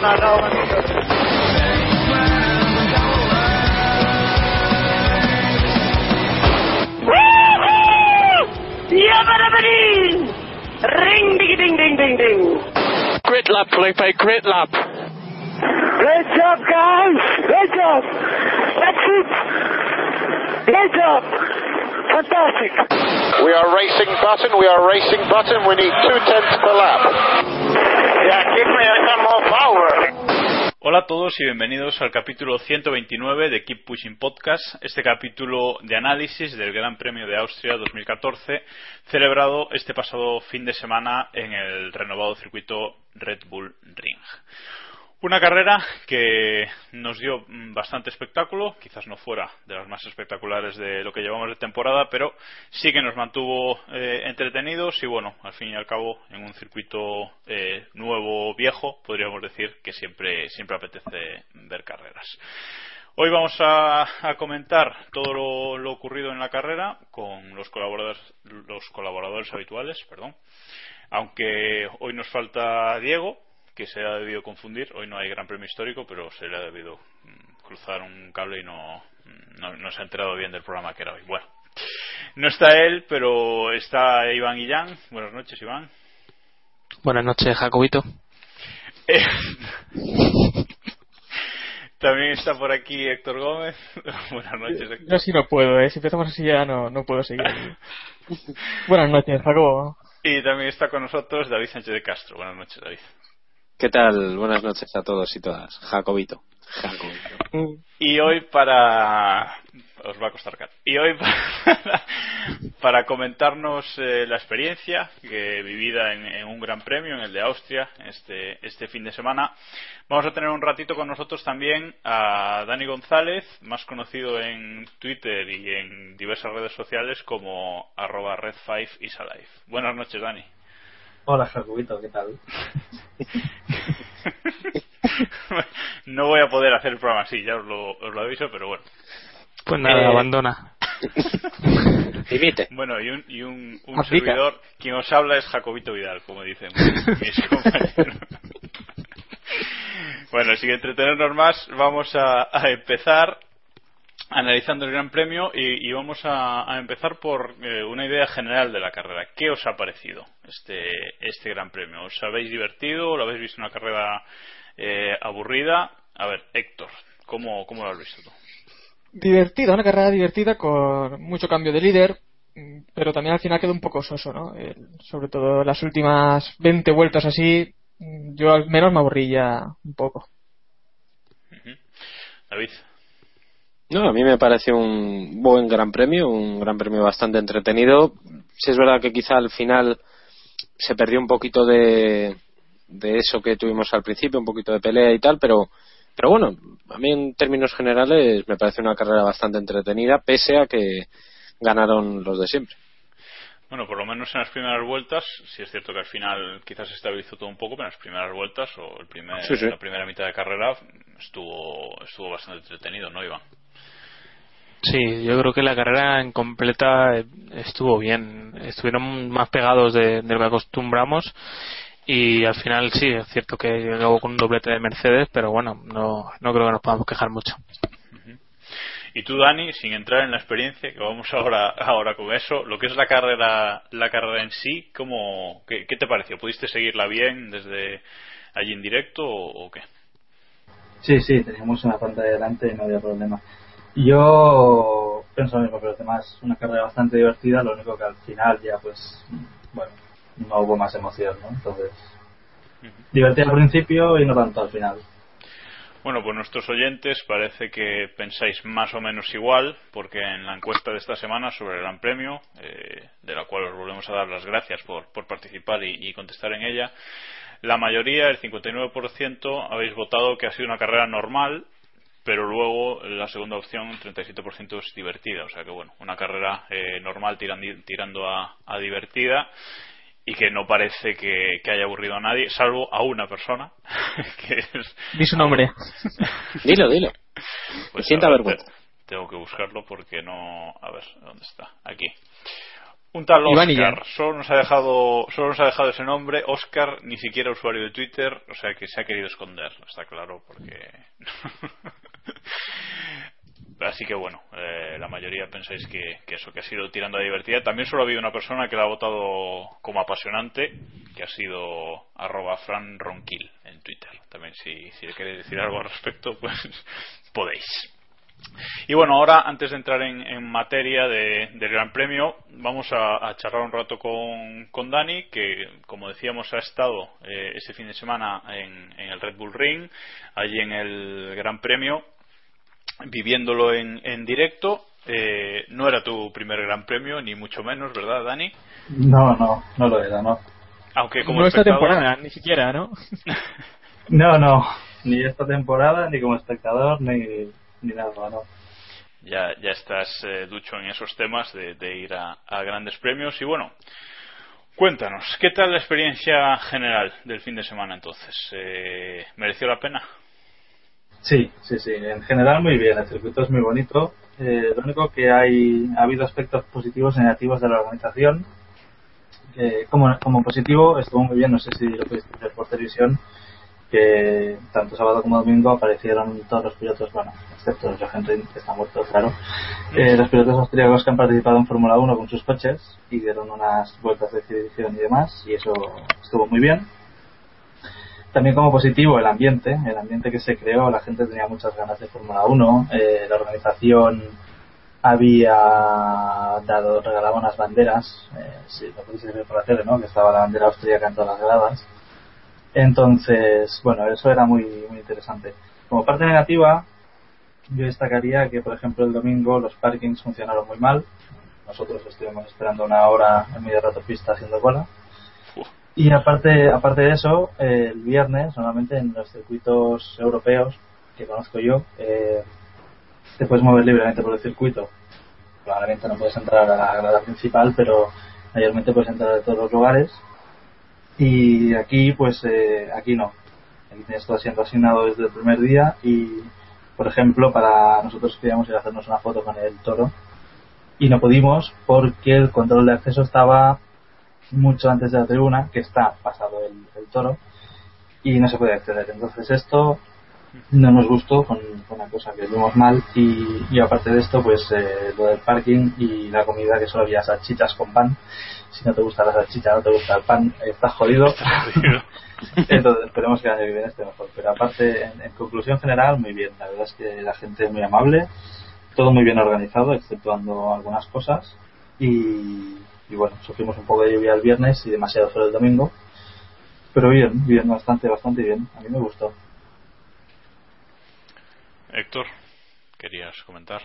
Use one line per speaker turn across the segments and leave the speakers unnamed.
leave me alone, I know what to do. Yabba-dabba-dee! Ring ding ding ding ding ding.
Great lap, Felipe, great lap.
Great job, guys! Great job! That's it! Great job! Fantastic!
We are racing button, we are racing button, we need two tenths per lap.
Hola a todos y bienvenidos al capítulo 129 de Keep Pushing Podcast, este capítulo de análisis del Gran Premio de Austria 2014, celebrado este pasado fin de semana en el renovado circuito Red Bull Ring. Una carrera que nos dio mm, bastante espectáculo, quizás no fuera de las más espectaculares de lo que llevamos de temporada, pero sí que nos mantuvo eh, entretenidos y bueno, al fin y al cabo en un circuito eh, nuevo viejo, podríamos decir que siempre siempre apetece ver carreras. Hoy vamos a, comentar todo lo ocurrido en la carrera con los colaboradores los colaboradores habituales, perdón. Aunque hoy nos falta Diego, que se ha debido confundir. Hoy no hay gran premio histórico, pero se le ha debido mm, cruzar un cable y no, mm, no, no se ha enterado bien del programa que era hoy. Bueno, no está él, pero está Iván Guillán. Buenas noches, Iván.
Buenas noches, Jacobito.
Eh, También está por aquí Héctor Gómez. Buenas noches, Héctor.
Yo sí no puedo, ¿eh? Si empezamos así ya no, no puedo seguir. Buenas noches, Jacobo.
Y también está con nosotros David Sánchez de Castro. Buenas noches, David.
¿Qué tal? Buenas noches a todos y todas. Jacobito. Jacobito.
Y hoy para... Os va a costar caro. Y hoy para, para comentarnos eh, la experiencia que vivida en, en, un gran premio, en el de Austria, este, este fin de semana, vamos a tener un ratito con nosotros también a Dani González, más conocido en Twitter y en diversas redes sociales como arroba red5 isalife. Buenas noches, Dani.
Hola, Jacobito, ¿qué tal?
no voy a poder hacer el programa así, ya os lo, os lo aviso, pero bueno.
Pues nada,
Eh,
abandona.
Dimite.
Bueno, y un, y un, un servidor, quien os habla es Jacobito Vidal, como dicen mis compañeros. bueno, sin entretenernos más, vamos a, a empezar analizando el Gran Premio y, y vamos a, a empezar por eh, una idea general de la carrera. ¿Qué os ha parecido este, este Gran Premio? ¿Os habéis divertido? ¿Lo habéis visto una carrera eh, aburrida? A ver, Héctor, ¿cómo, cómo lo has visto tú?
Divertida, una carrera divertida con mucho cambio de líder, pero también al final quedó un poco soso, ¿no? El- sobre todo las últimas 20 vueltas así, yo al menos me aburrí ya un poco.
David.
No, a mí me parece un buen gran premio, un gran premio bastante entretenido. Sí es verdad que quizá al final se perdió un poquito de, de eso que tuvimos al principio, un poquito de pelea y tal, pero, pero bueno, a mí en términos generales me parece una carrera bastante entretenida, pese a que ganaron los de siempre.
Bueno, por lo menos en las primeras vueltas, sí es cierto que al final quizás se estabilizó todo un poco, pero en las primeras vueltas o el primer,
Sí, sí.
la primera mitad de carrera estuvo, estuvo bastante entretenido, ¿no, Iván?
Sí, yo creo que la carrera en completa eh, estuvo bien. Estuvieron más pegados de, de lo que acostumbramos y al final sí, es cierto que llegó con un doblete de Mercedes, pero bueno, no, no creo que nos podamos quejar mucho.
Y tú, Dani, sin entrar en la experiencia, que vamos ahora, ahora con eso, lo que es la carrera, la carrera en sí, ¿cómo, qué, qué te pareció? ¿Pudiste seguirla bien desde allí en directo o, o qué?
Sí, sí, teníamos una pantalla delante y no había problema. Yo pienso lo mismo que los demás, una carrera bastante divertida, lo único que al final ya pues, bueno, no hubo más emoción, ¿no? Entonces, divertida al principio y no tanto al final.
Bueno, pues nuestros oyentes parece que pensáis más o menos igual, porque en la encuesta de esta semana sobre el Gran Premio, eh, de la cual os volvemos a dar las gracias por, por participar y, y contestar en ella, la mayoría, el 59%, habéis votado que ha sido una carrera normal, pero luego la segunda opción, 37%, es divertida. O sea que, bueno, una carrera eh, normal tirandi- tirando a, a divertida y que no parece que, que haya aburrido a nadie, salvo a una persona, que es...
Di su nombre.
Dilo, dilo.
Pues
Sienta
ver,
vergüenza.
te- Tengo que buscarlo porque no... A ver, ¿dónde está? Aquí. Un tal Oscar. Solo nos ha dejado solo nos ha dejado ese nombre. Oscar, ni siquiera usuario de Twitter. O sea que se ha querido esconder. Está claro porque... Así que bueno, eh, la mayoría pensáis que, eso, que ha sido tirando a divertida. También solo ha habido una persona que la ha votado como apasionante, que ha sido arroba Fran Ronquil en Twitter. También si, si le queréis decir algo al respecto, pues podéis. Y bueno, ahora antes de entrar en, materia de- del Gran Premio, vamos a, charlar un rato con, Dani, que como decíamos ha estado eh, ese fin de semana en el Red Bull Ring, allí en el Gran Premio, viviéndolo en, en directo. Eh, no era tu primer Gran Premio, ni mucho menos, ¿verdad, Dani?
No, no, no lo era, no.
Aunque como
no esta
espectador-
temporada, ni siquiera, ¿no?
No, no, ni esta temporada, ni como espectador, ni, ni nada, no.
ya, ya estás eh, ducho en esos temas de, de ir a, a grandes premios. Y bueno, cuéntanos, ¿qué tal la experiencia general del fin de semana entonces? Eh, ¿Mereció la pena?
Sí, sí, sí, en general muy bien, el circuito es muy bonito. Eh, lo único que hay, ha habido aspectos positivos y negativos de la organización. Eh, como, como positivo estuvo muy bien, no sé si lo pudiste ver por televisión, que tanto sábado como domingo aparecieron todos los pilotos, bueno, excepto Jochen Rindt, que está muerto, claro, eh, los pilotos austríacos que han participado en Fórmula 1 con sus coches y dieron unas vueltas de exhibición y demás, y eso estuvo muy bien. También como positivo el ambiente, el ambiente que se creó, la gente tenía muchas ganas de Fórmula 1, eh, la organización había dado, regalaba unas banderas, eh, si lo podéis ver por la tele, ¿no? Que estaba la bandera austríaca en todas las gradas. Entonces, bueno, eso era muy, muy interesante. Como parte negativa, yo destacaría que, por ejemplo, el domingo los parkings funcionaron muy mal. Nosotros estuvimos esperando una hora en medio de la autopista haciendo cola. Y aparte, aparte de eso, el viernes, normalmente en los circuitos europeos que conozco yo, eh, te puedes mover libremente por el circuito. Probablemente no puedes entrar a la grada principal, pero mayormente puedes entrar de todos los lugares. Y aquí, pues, eh, aquí no. Aquí tienes todo asiento asignado desde el primer día y, por ejemplo, para nosotros queríamos ir a hacernos una foto con el toro y no pudimos porque el control de acceso estaba mucho antes de la tribuna, que está pasado el, el toro, y no se puede acceder. Entonces esto no nos gustó, con, con una cosa que vimos mal y, y aparte de esto, pues eh, lo del parking y la comida que solo había salchichas con pan. Si no te gusta la salchicha, no te gusta el pan, estás jodido. Entonces esperemos que el año que viene esté mejor. Pero aparte, en, en conclusión general, muy bien. La verdad es que la gente es muy amable, todo muy bien organizado, exceptuando algunas cosas. Y, y bueno, sufrimos un poco de lluvia el viernes y demasiado solo el domingo. Pero bien, bien, bastante, bastante bien. A mí me gustó.
Héctor, ¿querías comentar?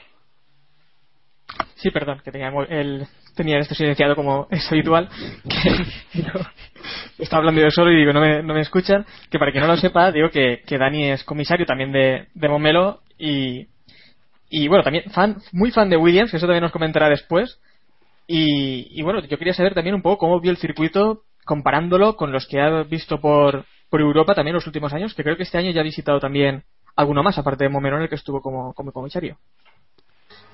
Sí, perdón, que tenía el, tenía esto silenciado como es habitual. Que yo estaba hablando yo solo y digo, no me, no me escuchan. Que para quien no lo sepa, digo que, que Dani es comisario también de, de Momelo y, y bueno, también fan, muy fan de Williams, que eso también nos comentará después. Y, y bueno, yo quería saber también un poco cómo vio el circuito comparándolo con los que ha visto por, por Europa también los últimos años, que creo que este año ya ha visitado también alguno más, aparte de Momelo, en el que estuvo como, como comisario.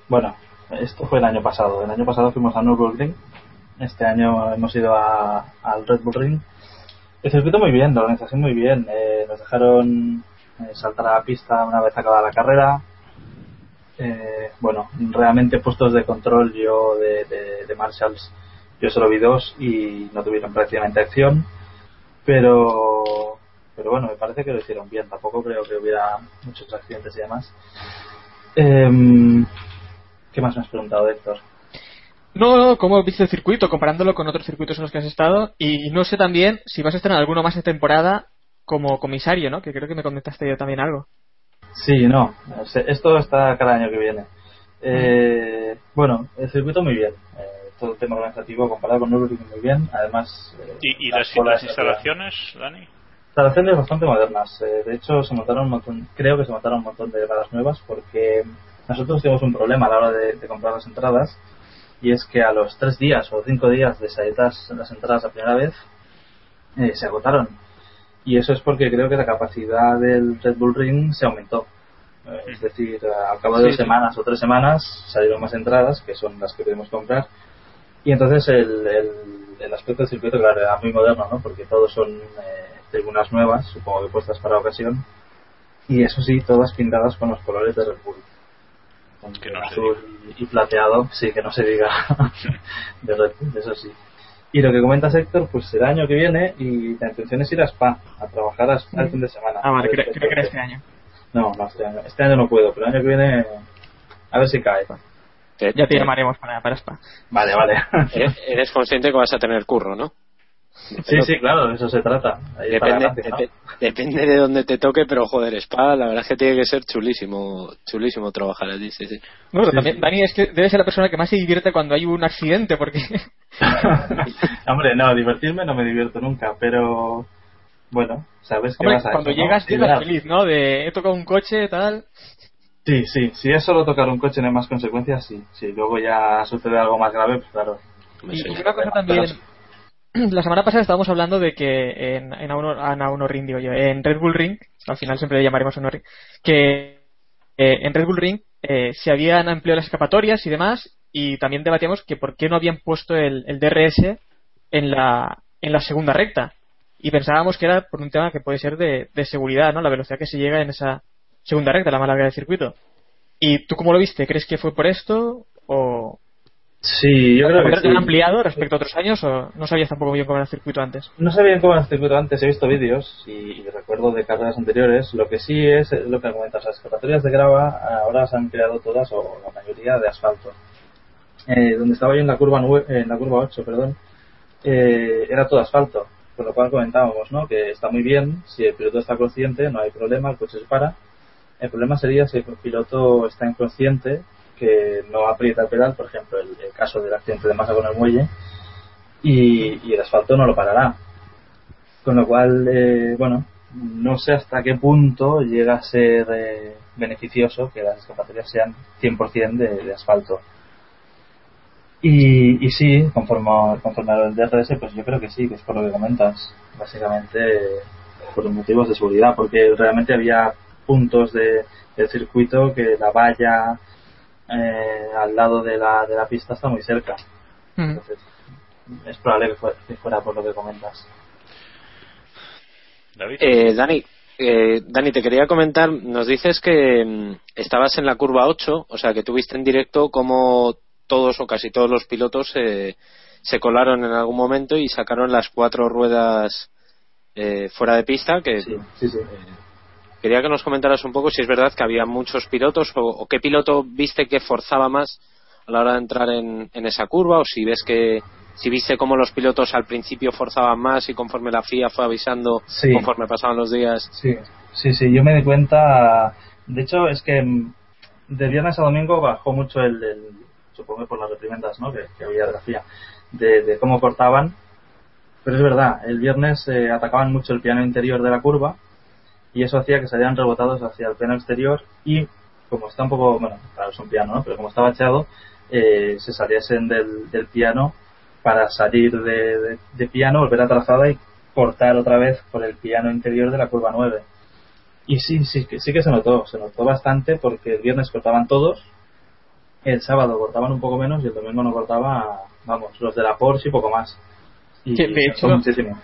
Bueno, esto fue el año pasado. El año pasado fuimos a Nürburgring. Este año hemos ido al Red Bull Ring. El circuito muy bien, la organización muy bien. Eh, nos dejaron eh, saltar a la pista una vez acabada la carrera. Eh, bueno, realmente puestos de control yo de, de, Marshalls, yo solo vi dos y no tuvieron prácticamente acción. Pero, pero bueno, me parece que lo hicieron bien. Tampoco creo que hubiera muchos accidentes y demás. Em, ¿Qué más me has preguntado, Héctor?
No, no, ¿cómo viste el circuito comparándolo con otros circuitos en los que has estado? Y no sé también si vas a estar en alguno más de temporada como comisario, ¿no? Que creo que me comentaste yo también algo.
Sí, no. Esto está cada año que viene. Eh, bueno, el circuito muy bien. Eh, todo el tema organizativo comparado con Nürburgring muy bien. Además, eh,
¿Y, y
las
instalaciones, Dani?
instalaciones bastante modernas. Eh, de hecho, se montaron un montón, creo que se montaron un montón de gradas nuevas porque nosotros tuvimos un problema a la hora de, de comprar las entradas y es que a los tres días o cinco días de salir las, las entradas la primera vez eh, se agotaron. Y eso es porque creo que la capacidad del Red Bull Ring se aumentó. Eh, es decir, al cabo de
Sí,
dos
sí.
semanas o tres semanas salieron más entradas, que son las que pudimos comprar. Y entonces el, el, el aspecto del circuito, claro, era muy moderno, ¿no? Porque todos son eh, tribunas nuevas, supongo que puestas para ocasión. Y eso sí, todas pintadas con los colores de Red Bull. Con
Que no
azul y, y plateado, sí, que no se diga de Red Bull, eso sí. Y lo que comentas, Héctor, pues el año que viene y la intención es ir a Spa, a trabajar a Spa el fin de semana.
Ah, vale, creo, creo que era este año.
No, no, este año. Este año no puedo, pero el año que viene a ver si cae.
Ya te llamaremos para, para Spa.
Vale, vale.
Eres, eres consciente que vas a tener curro, ¿no?
Sí, sí, claro, de eso se trata. Ahí
Depende,
gracia, ¿no?
depe- depende de donde te toque, pero joder, Spa, la verdad es que tiene que ser chulísimo, chulísimo trabajar allí, sí, sí.
No, pero
Sí,
también
sí.
Dani es que debe ser la persona que más se divierte cuando hay un accidente, porque
Hombre, no, divertirme no me divierto nunca, pero bueno, sabes que
hombre,
vas a
cuando
eso, ¿no?
llegas llegas
Liberar.
feliz, ¿no? De he tocado un coche, tal.
Sí, sí, si es solo tocar un coche no hay más consecuencias, sí. Si luego ya sucede algo más grave, pues claro.
Y, y una cosa también, la semana pasada estábamos hablando de que en, en A1, en A1 Ring, digo yo, en Red Bull Ring, al final siempre le llamaremos A1 Ring, que eh, en Red Bull Ring eh, se habían ampliado las escapatorias y demás, y también debatíamos que por qué no habían puesto el, el DRS en la, en la segunda recta. Y pensábamos que era por un tema que puede ser de, de seguridad, ¿no? La velocidad que se llega en esa segunda recta, la más larga del circuito. ¿Y tú cómo lo viste? ¿Crees que fue por esto? ¿O,
Sí, yo creo que
¿Lo
sí.
han ampliado respecto a otros años o no sabías tampoco bien cómo era el circuito antes?
No sabía bien cómo era el circuito antes, he visto vídeos y, y recuerdo de carreras anteriores. Lo que sí es lo que comentas, las escapatorias de grava ahora se han creado todas o la mayoría de asfalto. Eh, donde estaba yo en la curva nue- en la curva 8, perdón, eh, era todo asfalto, con lo cual comentábamos, ¿no? Que está muy bien, si el piloto está consciente, no hay problema, el coche se para. El problema sería si el piloto está inconsciente, que no aprieta el pedal, por ejemplo, el, caso del accidente de masa con el muelle, y, el asfalto no lo parará. Con lo cual, eh, bueno, no sé hasta qué punto llega a ser eh, beneficioso que las escapatorias sean 100% de, de asfalto. Y, y sí, conforme, a- conforme al DRS, pues yo creo que sí, que es por lo que comentas. Básicamente por motivos de seguridad, porque realmente había puntos de, del circuito que la valla eh, al lado de la, de la pista está muy cerca. Entonces, es probable que fuera, que fuera por lo que comentas.
David.
Eh, Dani, Eh, Dani, te quería comentar, nos dices que mm, estabas en la curva 8, o sea, que tuviste en directo como todos o casi todos los pilotos eh, se colaron en algún momento y sacaron las cuatro ruedas eh, fuera de pista, que
Sí, sí, sí.
Quería que nos comentaras un poco si es verdad que había muchos pilotos o, o qué piloto viste que forzaba más a la hora de entrar en, en esa curva o si ves que si viste cómo los pilotos al principio forzaban más y conforme la FIA fue avisando
Sí.
conforme pasaban los días
Sí, sí, sí, yo me di cuenta. De hecho, es que mm, de viernes a domingo bajó mucho el, el- supongo por las reprimendas ¿no? que, que había de la FIA, de, de cómo cortaban. Pero es verdad, el viernes eh, atacaban mucho el piano interior de la curva y eso hacía que salieran rebotados hacia el piano exterior y como está un poco, bueno, claro, es un piano, ¿no? pero como está bacheado, eh, se saliesen del, del piano para salir de, de- de piano, volver a trazada y cortar otra vez por el piano interior de la curva 9. Y sí, sí, que- sí que se notó, se notó bastante porque el viernes cortaban todos, el sábado cortaban un poco menos y el domingo no cortaba, vamos, los de la Porsche y poco más. Y
de hecho-
muchísimo.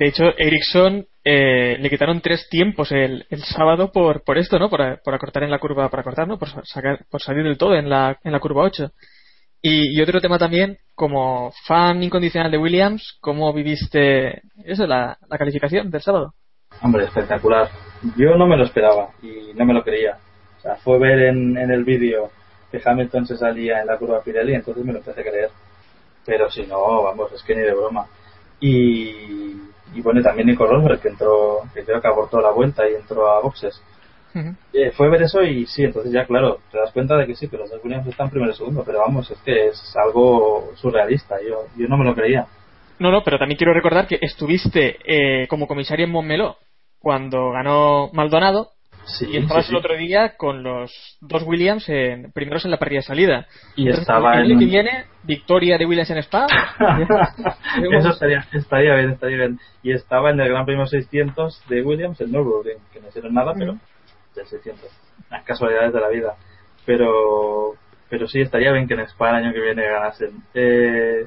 De hecho, Ericsson eh, le quitaron tres tiempos el, el sábado por, por esto, ¿no? Por, por acortar en la curva, para acortar, ¿no? Por, sacar, por salir del todo en la, en la curva 8. Y, y otro tema también, como fan incondicional de Williams, ¿cómo viviste eso, la, la calificación del sábado?
Hombre, espectacular. Yo no me lo esperaba y no me lo creía. O sea, fue ver en, en el vídeo que Hamilton se salía en la curva Pirelli, entonces me lo empecé a creer. Pero si no, vamos, es que ni de broma. Y, y bueno, también Nico Rosberg, que entró, que creo que abortó la vuelta y entró a boxes. Eh, fue ver eso y sí, entonces ya claro, te das cuenta de que sí, que los dos Williams están primero y segundo, pero vamos, es que es algo surrealista, yo, yo no me lo creía.
No, no, pero también quiero recordar que estuviste eh, como comisario en Montmeló cuando ganó Maldonado
Sí,
y estabas
sí,
el otro día con los dos Williams en, primeros en la parrilla de salida.
Y
Entonces,
estaba
el año
en-
que viene, victoria de Williams en Spa.
Eso estaría, estaría bien, estaría bien. Y estaba en el Gran Premio 600 de Williams, el Nürburgring, que no hicieron nada, pero del 600. Las casualidades de la vida. Pero pero sí, estaría bien que en Spa el año que viene ganasen. Eh,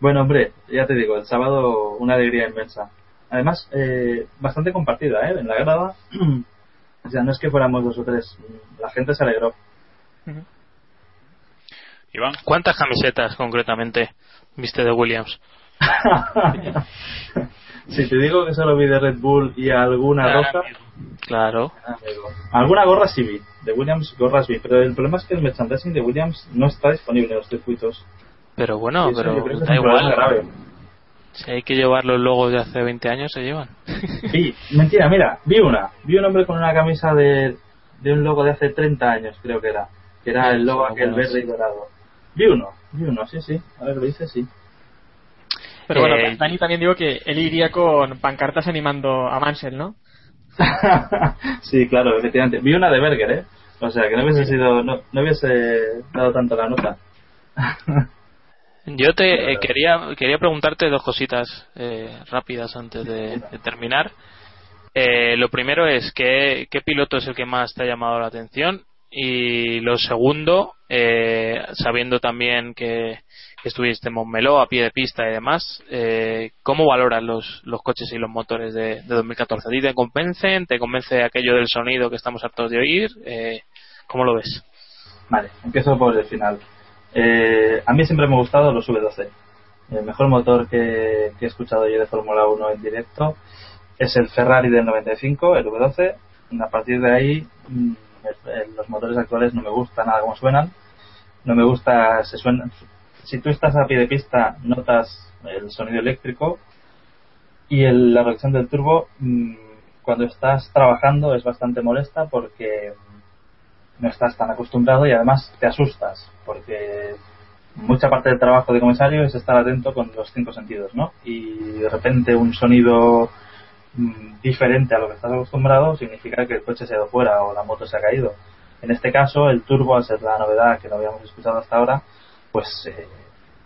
bueno, hombre, ya te digo, el sábado una alegría inmensa. Además, eh, bastante compartida, ¿eh? En la grada. o sea, no es que fuéramos dos o tres. La gente se alegró.
Iván.
¿Cuántas camisetas concretamente viste de Williams?
si te digo que solo vi de Red Bull y alguna roja,
Claro.
alguna gorra sí vi, de Williams gorras vi, pero el problema es que el merchandising de Williams no está disponible en los circuitos.
Pero bueno, pero da
un problema
igual.
grave.
Si hay que llevar los logos de hace 20 años, se llevan.
Vi, mentira, mira, vi una, vi un hombre con una camisa de, de un logo de hace 30 años, creo que era, que era el logo aquel
buenos.
verde y dorado. Vi uno, vi uno, sí, sí, ahora que lo dice, sí.
Pero bueno,
Eh,
Dani también digo que él iría con pancartas animando a Mansell, ¿no?
sí, claro, efectivamente. Vi una de Berger, ¿eh? O sea, que no hubiese sido, no, no hubiese dado tanto la nota.
Yo te eh, quería quería preguntarte dos cositas eh, rápidas antes de, de terminar. Eh, lo primero es ¿qué, qué piloto es el que más te ha llamado la atención y lo segundo, eh, sabiendo también que, que estuviste en Montmeló a pie de pista y demás, eh, ¿cómo valoras los, los coches y los motores de, de 2014? ¿A ti te convencen? ¿Te convence aquello del sonido que estamos hartos de oír? Eh, ¿Cómo lo ves?
Vale, empiezo por el final. Eh, a mí siempre me ha gustado los V12. El mejor motor que, he escuchado yo de Fórmula 1 en directo es el Ferrari del 95, el V12. Y a partir de ahí, mm, los motores actuales no me gustan nada como suenan. No me gusta, se suenan. Si tú estás a pie de pista, notas el sonido eléctrico y el- la reacción del turbo, mm, cuando estás trabajando, es bastante molesta porque no estás tan acostumbrado y además te asustas porque mucha parte del trabajo de comisario es estar atento con los cinco sentidos, ¿no? Y de repente un sonido mm, diferente a lo que estás acostumbrado significa que el coche se ha ido fuera o la moto se ha caído. En este caso, el turbo, al ser la novedad que no habíamos escuchado hasta ahora, pues eh,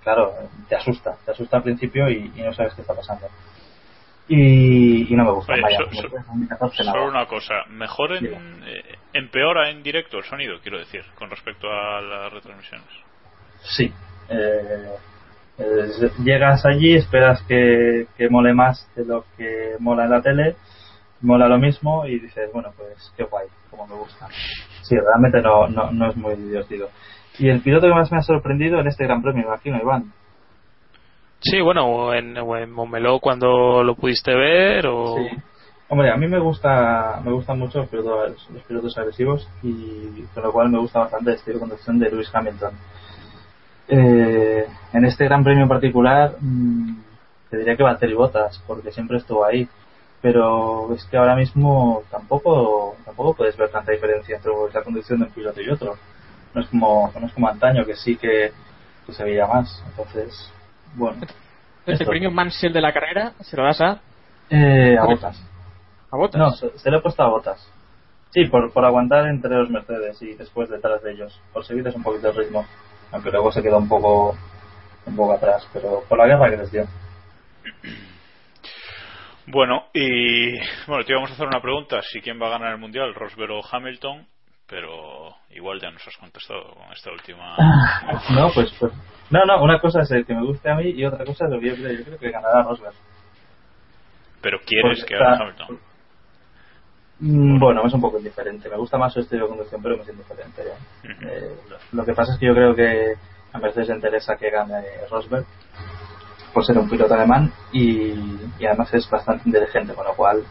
claro, te asusta, te asusta al principio y, y no sabes qué está pasando. Y, y no me gusta.
Oye,
vaya,
so-
como
so-
que es 2014 nada.
Solo una cosa, mejor en, eh, empeora en directo el sonido, quiero decir, con respecto a las retransmisiones.
Sí. Eh, eh, llegas allí, esperas que, que mole más de lo que mola en la tele mola lo mismo y dices, bueno, pues qué guay, como me gusta. Sí, realmente no, no, no es muy divertido. Y el piloto que más me ha sorprendido en este Gran Premio, imagino, Iván.
Sí, bueno, o en, o en Montmeló cuando lo pudiste ver o...
Sí. Hombre, a mí me gusta me gustan mucho los pilotos, los pilotos agresivos y con lo cual me gusta bastante el estilo de conducción de Lewis Hamilton. Eh, en este Gran Premio en particular mm, te diría que Valtteri Bottas porque siempre estuvo ahí pero es que ahora mismo tampoco tampoco puedes ver tanta diferencia entre la conducción de un piloto y otro no es como no es como antaño que sí que, que se veía más entonces bueno
Entonces, el premio Mansell de la carrera se lo das a.
eh, a Bottas
¿A Bottas?
no se, se lo he puesto a Bottas sí por, por aguantar entre los Mercedes y después detrás de ellos. Por seguirles un poquito el ritmo. Aunque luego se quedó un poco un poco atrás pero por la guerra que les dio.
Bueno, y bueno, te íbamos a hacer una pregunta, si quién va a ganar el Mundial, Rosberg o Hamilton, pero igual ya nos has contestado con esta última.
no pues, pues no no una cosa es el que me guste a mí y otra cosa es lo que yo creo yo creo que ganará Rosberg
Pero quieres
Porque
que gane Hamilton.
Mm, Bueno, es un poco indiferente. Me gusta más su estilo de conducción, pero me es indiferente. Eh, lo que pasa es que yo creo que a Mercedes le interesa que gane Rosberg por ser un piloto alemán y, y además es bastante inteligente, con lo cual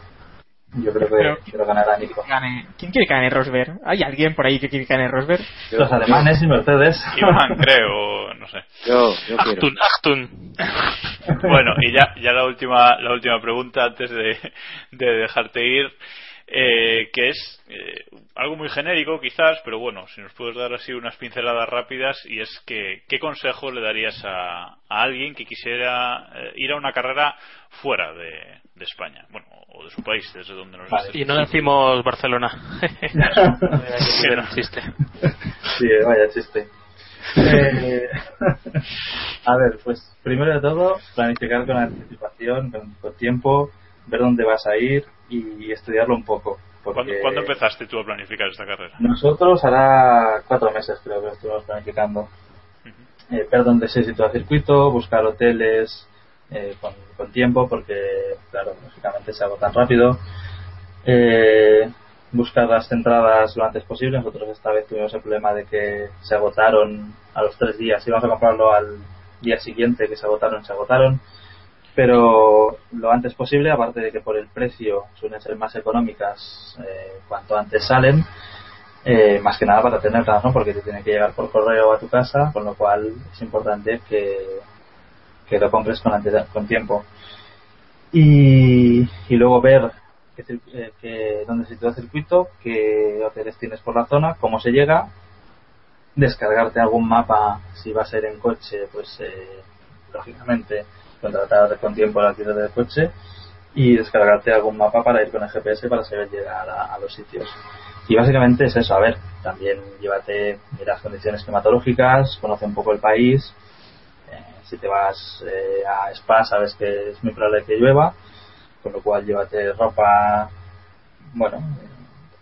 yo creo que,
Pero-
que lo ganará Nico.
Gane. ¿Quién quiere que gane Rosberg? ¿Hay alguien por ahí que quiere que gane Rosberg?
Los alemanes y Mercedes.
Iván, creo, no sé.
Yo, yo quiero.
Achtun, Achtun.
Bueno, y ya, ya la última, la última pregunta antes de, de dejarte ir, eh, que es eh, algo muy genérico quizás, pero bueno, si nos puedes dar así unas pinceladas rápidas, y es que, ¿qué consejo le darías a, a alguien que quisiera eh, ir a una carrera fuera de, de España? Bueno, o de su país, desde donde nos
Vale.
estés
Y no decimos Barcelona.
Que no.
chiste.
Sí, vaya chiste. Eh, a ver, pues primero de todo, planificar con anticipación, con, con tiempo, ver dónde vas a ir y estudiarlo un poco.
¿Cuándo, cuándo empezaste tú a planificar esta carrera?
Nosotros hará cuatro meses creo que lo estuvimos planificando. Eh, ver dónde se sitúa el circuito, buscar hoteles eh, con, tiempo, porque, claro, lógicamente se agotan rápido. Eh, buscar las entradas lo antes posible. Nosotros esta vez tuvimos el problema de que se agotaron a los tres días. Íbamos a comprarlo al día siguiente que se agotaron, se agotaron. Pero lo antes posible, aparte de que por el precio suelen ser más económicas eh, cuanto antes salen, eh, más que nada para tenerlas, ¿no? Porque te tiene que llegar por correo a tu casa, con lo cual es importante que, que lo compres con, tiempo. Y, luego ver qué eh, dónde se sitúa el circuito, qué hoteles tienes por la zona, cómo se llega, descargarte algún mapa, si va a ser en coche, pues eh, lógicamente contratar con tiempo el alquiler del coche y descargarte algún mapa para ir con el GPS para saber llegar a, los sitios. Y básicamente es eso, a ver, también llévate las condiciones climatológicas, conoce un poco el país, si te vas eh, a Spa sabes que es muy probable que llueva, con lo cual llévate ropa, bueno,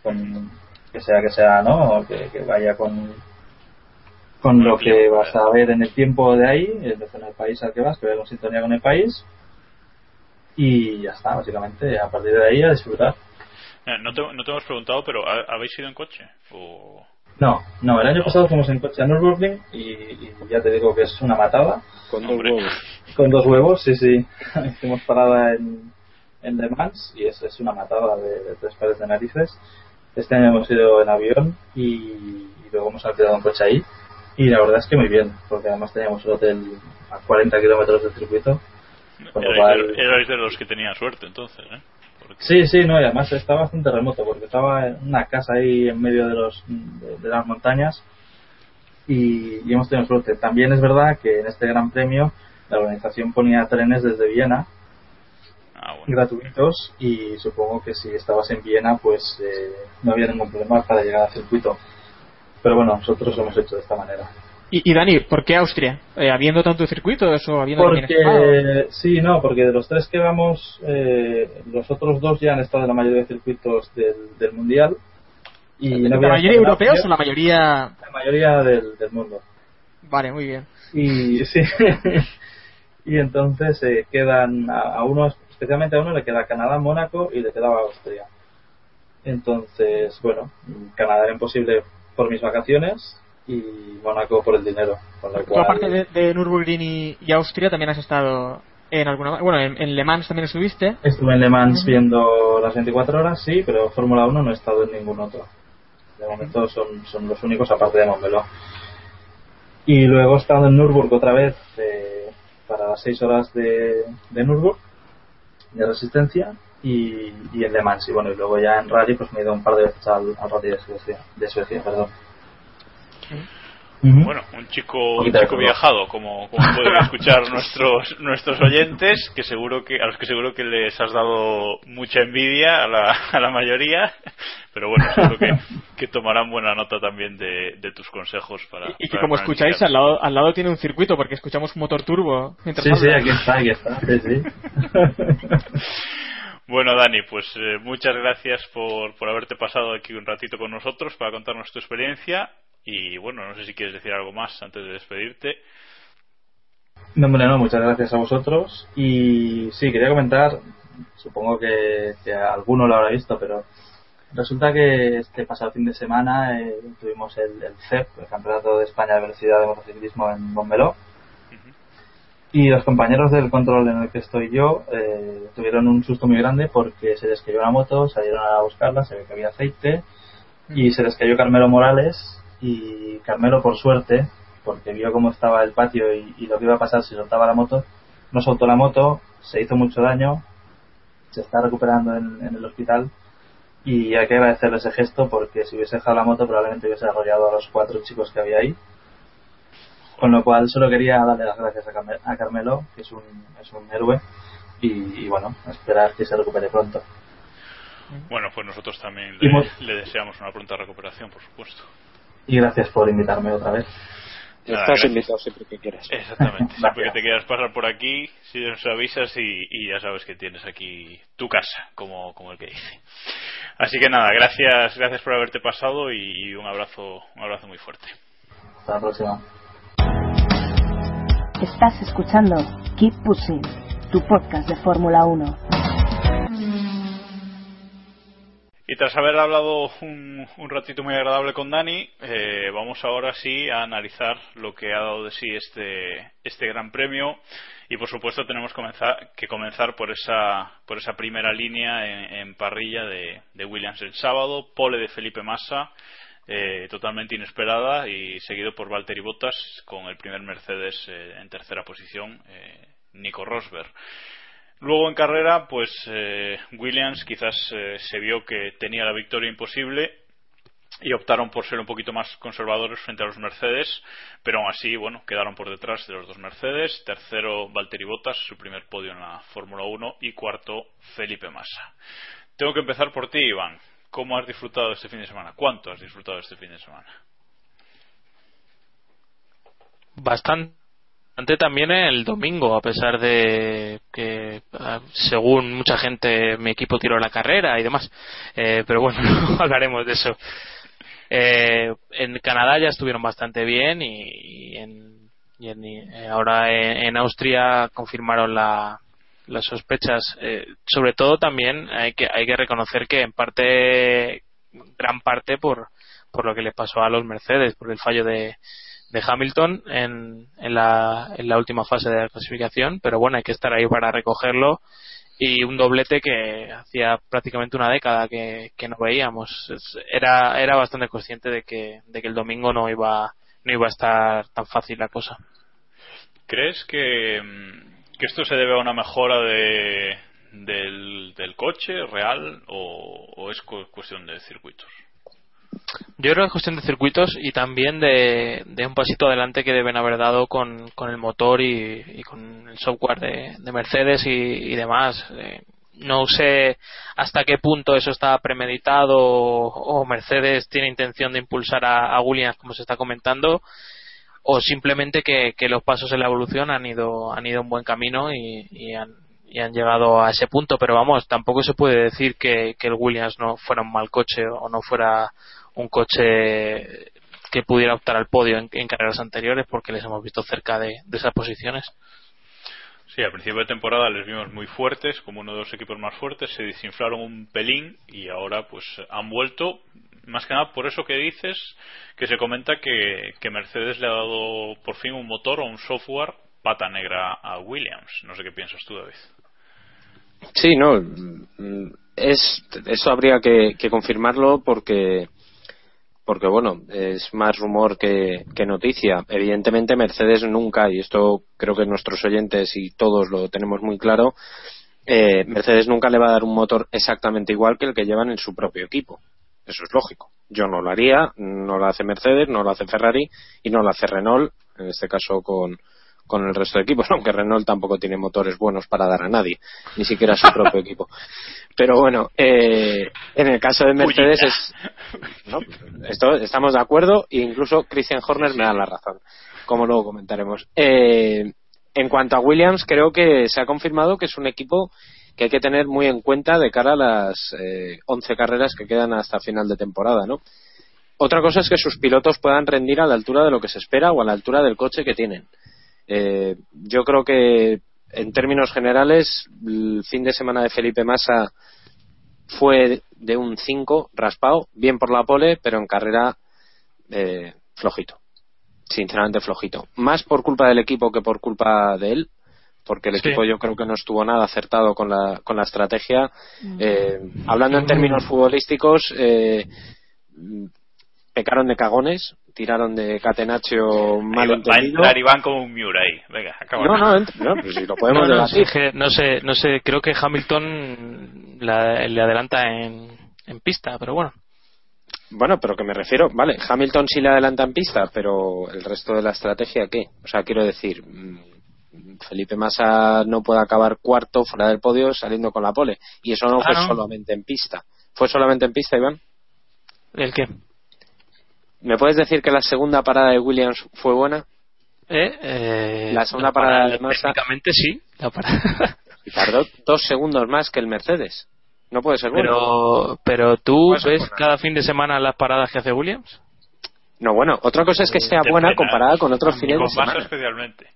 con, que sea que sea, ¿no? Que, que vaya con con lo que vas a ver en el tiempo de ahí, en del país al que vas, que vaya con sintonía con el país y ya está, básicamente, a partir de ahí a disfrutar.
Eh, No te, no te hemos preguntado, pero ¿ha- ¿habéis ido en coche? O...
No, no, el año pasado fuimos en coche a Nürburgring y, y ya te digo que es una matada.
Con dos huevos.
Con dos huevos, sí, sí. Hicimos parada en, en Le Mans y es, es una matada de, de tres pares de narices. Este año hemos ido en avión y, y luego hemos alquilado un coche ahí. Y la verdad es que muy bien, porque además teníamos el hotel a 40 kilómetros del circuito. Cual,
erais de los que tenían suerte, entonces, ¿eh?
Sí, sí, no, y además está bastante remoto porque estaba en una casa ahí en medio de, los, de, de las montañas y, y hemos tenido suerte. También es verdad que en este Gran Premio la organización ponía trenes desde Viena
Ah, bueno.
gratuitos y supongo que si estabas en Viena pues eh, no había ningún problema para llegar al circuito. Pero bueno, nosotros lo hemos hecho de esta manera.
Y, y Dani, ¿por qué Austria? Eh, ¿Habiendo tanto circuitos o habiendo?
Porque, sí, no, porque de los tres que vamos, eh, los otros dos ya han estado en la mayoría de circuitos del, del Mundial. Y no
¿La mayoría europeos
Austria.
o la mayoría...?
La mayoría del, del mundo.
Vale, muy bien.
Y sí. y entonces eh, quedan a, a unos especialmente a uno le queda Canadá, Mónaco y le quedaba Austria. Entonces, bueno, Canadá era imposible por mis vacaciones y Mónaco por el dinero. Con
Tú,
cual,
aparte de, de Nürburgring y, y Austria, también has estado en alguna. Bueno, en, en Le Mans también estuviste.
Estuve en Le Mans viendo las 24 horas, sí, pero Fórmula 1 no he estado en ningún otro. De momento son, son los únicos aparte de Montmeló. Y luego he estado en Nürburg otra vez eh, para las 6 horas de, de Nürburg, de resistencia, y, y en Le Mans. Y bueno, y luego ya en Rally pues me he ido un par de veces al, al Rally de Suecia. De Suecia perdón.
Bueno, un chico, un chico viajado, como, como pueden escuchar nuestros nuestros oyentes, que seguro que a los que seguro que les has dado mucha envidia a la, a la mayoría, pero bueno, seguro que, que tomarán buena nota también de, de tus consejos para.
Y que
para
como escucháis, al lado, al lado tiene un circuito porque escuchamos un motor turbo. mientras
Sí, sí, aquí está, aquí está. Sí, sí.
Bueno, Dani, pues eh, muchas gracias por, por haberte pasado aquí un ratito con nosotros para contarnos tu experiencia. Y bueno, no sé si quieres decir algo más antes de despedirte.
No, hombre, no, muchas gracias a vosotros. Y sí, quería comentar, supongo que, que alguno lo habrá visto, pero resulta que este pasado fin de semana eh, tuvimos el, el CEP, el Campeonato de España de Velocidad de Motociclismo en Montmeló. Y los compañeros del control en el que estoy yo eh, tuvieron un susto muy grande porque se les cayó una moto, salieron a buscarla, se ve que había aceite y se les cayó Carmelo Morales y Carmelo por suerte porque vio cómo estaba el patio y, y lo que iba a pasar si soltaba la moto no soltó la moto se hizo mucho daño se está recuperando en, en el hospital y hay que agradecerle ese gesto porque si hubiese dejado la moto probablemente hubiese arrollado a los cuatro chicos que había ahí con lo cual solo quería darle las gracias a, Carme- a Carmelo que es un, es un héroe y, y bueno esperar que se recupere pronto
Bueno, pues nosotros también le, le deseamos una pronta recuperación, por supuesto.
Y gracias por invitarme otra vez
Nada,
Estás
gracias.
invitado siempre que quieras.
Exactamente. Siempre que te quieras pasar por aquí, si nos avisas y, y ya sabes que tienes aquí tu casa, como, como el que dice. Así que nada, gracias, gracias por haberte pasado y, y un abrazo, un abrazo muy fuerte.
hasta la próxima
Estás escuchando Keep Pushing, tu podcast de Fórmula 1.
Y tras haber hablado un, un ratito muy agradable con Dani, eh, vamos ahora sí a analizar lo que ha dado de sí este, este gran premio. Y por supuesto tenemos que comenzar por esa, por esa primera línea en, en parrilla de, de Williams el sábado, pole de Felipe Massa, eh, totalmente inesperada y seguido por Valtteri Bottas con el primer Mercedes eh, en tercera posición, eh, Nico Rosberg. Luego en carrera, pues eh, Williams quizás eh, se vio que tenía la victoria imposible y optaron por ser un poquito más conservadores frente a los Mercedes, pero aún así, bueno, quedaron por detrás de los dos Mercedes. Tercero, Valtteri Bottas, su primer podio en la Fórmula 1 y cuarto, Felipe Massa. Tengo que empezar por ti, Iván. ¿Cómo has disfrutado este fin de semana? ¿Cuánto has disfrutado este fin de semana?
bastante también el domingo, a pesar de que, ah, según mucha gente, mi equipo tiró la carrera y demás. Eh, pero bueno, no hablaremos de eso. Eh, en Canadá ya estuvieron bastante bien y, en, y en- ahora en, en Austria confirmaron la, las sospechas. Eh, sobre todo también hay que, hay que reconocer que en parte, gran parte por, por lo que les pasó a los Mercedes, por el fallo de, de Hamilton en, en, la, en la última fase de la clasificación, pero bueno, hay que estar ahí para recogerlo y un doblete que hacía prácticamente una década que, no veíamos. Era, era bastante consciente de que, de que el domingo no iba, no iba a estar tan fácil la cosa.
¿Crees que, que esto se debe a una mejora de, del, coche real o, es cu- cuestión de circuitos?
Yo creo que es cuestión de circuitos y también de, de un pasito adelante que deben haber dado con, con el motor y, y con el software de, de Mercedes y, y demás. Eh, no sé hasta qué punto eso está premeditado o, o Mercedes tiene intención de impulsar a, a Williams como se está comentando o simplemente que, que los pasos en la evolución han ido han ido un buen camino y, y han, y han llegado a ese punto pero vamos tampoco se puede decir que, que el Williams no fuera un mal coche o no fuera un coche que pudiera optar al podio en, en carreras anteriores porque les hemos visto cerca de, de esas posiciones
Sí, Sí, al principio de temporada les vimos muy fuertes, como uno de los equipos más fuertes, se desinflaron un pelín y ahora pues han vuelto, más que nada por eso que dices, que se comenta que, que Mercedes le ha dado por fin un motor o un software pata negra a Williams. No sé qué piensas tú, David.
Sí, no, es, eso habría que, que confirmarlo porque porque bueno, es más rumor que, que, noticia. Evidentemente Mercedes nunca, y esto creo que nuestros oyentes y todos lo tenemos muy claro, eh, Mercedes nunca le va a dar un motor exactamente igual que el que llevan en su propio equipo. Eso es lógico. Yo no lo haría, no lo hace Mercedes, no lo hace Ferrari y no lo hace Renault, en este caso con, con el resto de equipos, aunque Renault tampoco tiene motores buenos para dar a nadie, ni siquiera a su propio equipo. Pero bueno, eh, en el caso de Mercedes es, ¿no? Esto, estamos de acuerdo e incluso Christian Horner me da la razón, como luego comentaremos. Eh, en cuanto a Williams, creo que se ha confirmado que es un equipo que hay que tener muy en cuenta de cara a las eh, 11 carreras que quedan hasta final de temporada, ¿no? Otra cosa es que sus pilotos puedan rendir a la altura de lo que se espera o a la altura del coche que tienen. Eh, yo creo que en términos generales el fin de semana de Felipe Massa fue de un 5 raspado, bien por la pole, pero en carrera eh, flojito. Sinceramente flojito. Más por culpa del equipo que por culpa de él, porque el
Sí.
equipo yo creo que no estuvo nada acertado con la, con la estrategia. Eh, hablando en términos futbolísticos, eh, pecaron de cagones, tiraron de catenaccio mal
Ahí va- va a entrar Iván como un Miura ahí. Venga, acaba.
No, no, no, pues si lo podemos
no, no, sé, no sé, creo que Hamilton la- le adelanta en, en pista, pero bueno.
Bueno, pero que me refiero, vale, Hamilton sí le adelanta en pista, pero el resto de la estrategia, ¿qué? O sea, quiero decir, mm, Felipe Massa no puede acabar cuarto fuera del podio saliendo con la pole. Y eso no
Ah,
fue
¿no?
solamente en pista. ¿Fue solamente en pista, Iván?
¿El qué?
¿Me puedes decir que la segunda parada de Williams fue buena?
Eh, eh,
La segunda parada de Massa-
Técnicamente sí, la parada.
Y tardó dos segundos más que el Mercedes. No puede ser bueno.
Pero, pero tú ves cada fin de semana las paradas que hace Williams.
No, bueno, otra cosa es que sea buena comparada con otros fines de semana.
especialmente.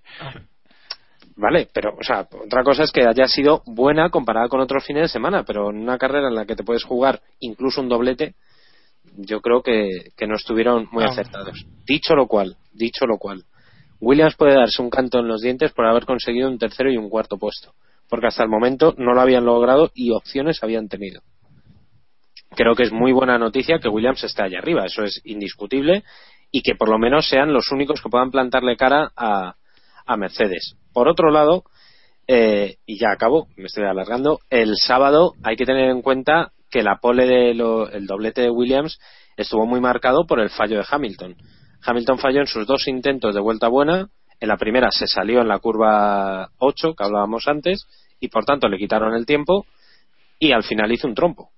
Vale, pero, o sea, otra cosa es que haya sido buena comparada con otros fines de semana, pero en una carrera en la que te puedes jugar incluso un doblete, yo creo que, que no estuvieron muy
Ah.
acertados. Dicho lo cual, dicho lo cual, Williams puede darse un canto en los dientes por haber conseguido un tercero y un cuarto puesto, porque hasta el momento no lo habían logrado y opciones habían tenido. Creo que es muy buena noticia que Williams esté allá arriba, eso es indiscutible, y que por lo menos sean los únicos que puedan plantarle cara a, a Mercedes. Por otro lado, eh, y ya acabo, me estoy alargando, el sábado hay que tener en cuenta que la pole del doblete de Williams estuvo muy marcado por el fallo de Hamilton. Hamilton falló en sus dos intentos de vuelta buena, en la primera se salió en la curva 8 que hablábamos antes y por tanto le quitaron el tiempo y al final hizo un trompo.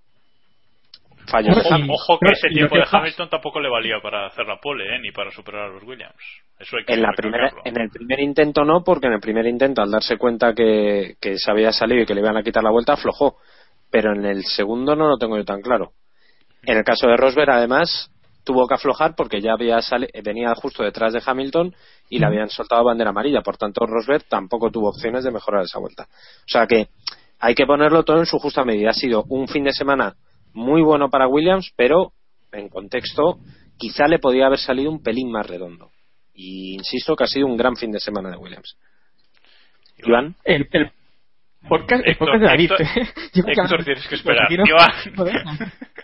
Fallo de
Ojo,
Hamilton.
ojo que ese tiempo
que
de Hamilton tampoco le valía para hacer la pole, ¿eh? ni para superar a los Williams. Eso hay que
En, la primera, en el primer intento no, porque en el primer intento, al darse cuenta que, que se había salido y que le iban a quitar la vuelta, aflojó. Pero en el segundo no lo tengo yo tan claro. En el caso de Rosberg, además, tuvo que aflojar porque ya había sali- venía justo detrás de Hamilton y le habían soltado bandera amarilla. Por tanto, Rosberg tampoco tuvo opciones de mejorar esa vuelta. O sea que hay que ponerlo todo en su justa medida. Ha sido un fin de semana muy bueno para Williams, pero en contexto quizá le podía haber salido un pelín más redondo. Y insisto que ha sido un gran fin de semana de Williams. Iván,
El, el podcast, el
Héctor,
podcast de David.
Héctor, tienes que esperar.
Joder.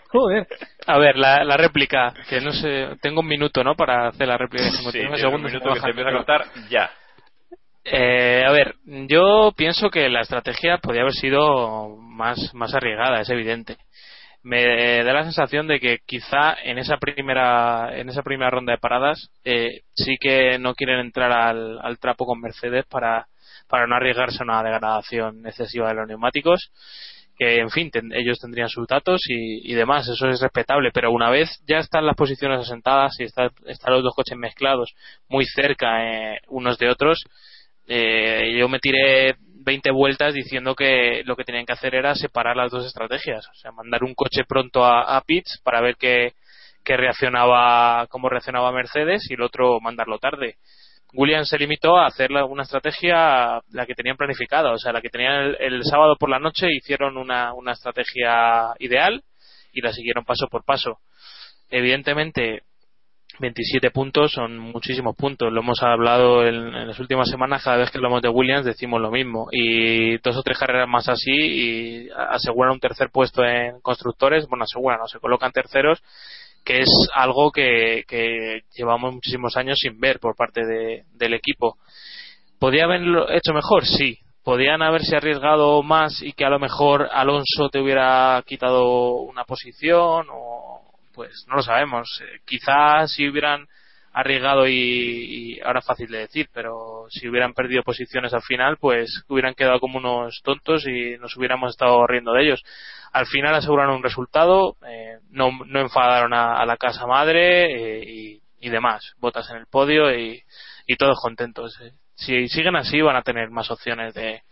Joder.
A ver, la, la réplica, que no sé, tengo un minuto, ¿no? Para hacer la réplica de
Sí,
59
tienes un
segundos.
minuto que te empieza a contar ya.
Eh, a ver, yo pienso que la estrategia podría haber sido más, más arriesgada, es evidente. Me da la sensación de que quizá en esa primera, en esa primera ronda de paradas eh, sí que no quieren entrar al, al trapo con Mercedes para, para no arriesgarse a una degradación excesiva de los neumáticos. Que en fin, ellos tendrían sus datos y, demás, eso es respetable. Pero una vez ya están las posiciones asentadas y está- están los dos coches mezclados muy cerca eh, unos de otros, eh, yo me tiré 20 vueltas diciendo que lo que tenían que hacer era separar las dos estrategias, o sea, mandar un coche pronto a, a pits para ver qué reaccionaba, cómo reaccionaba Mercedes y el otro mandarlo tarde. Williams se limitó a hacer una estrategia la que tenían planificada, o sea, la que tenían el, sábado por la noche hicieron una, una estrategia ideal y la siguieron paso por paso. Evidentemente, 27 puntos son muchísimos puntos. Lo hemos hablado en, en las últimas semanas, cada vez que hablamos de Williams decimos lo mismo. Y dos o tres carreras más así y aseguran un tercer puesto en constructores. Bueno, aseguran, no se colocan terceros, que es algo que, que llevamos muchísimos años sin ver por parte de- del equipo. ¿Podía haberlo hecho mejor? Sí. ¿Podían haberse arriesgado más y que a lo mejor Alonso te hubiera quitado una posición? O, pues no lo sabemos. Eh, quizás si hubieran arriesgado y, y ahora fácil de decir, pero si hubieran perdido posiciones al final, pues hubieran quedado como unos tontos y nos hubiéramos estado riendo de ellos. Al final aseguraron un resultado, eh, no, no enfadaron a, a la casa madre eh, y, y demás. Botas en el podio y, y todos contentos. eh. Si siguen así, van a tener más opciones de,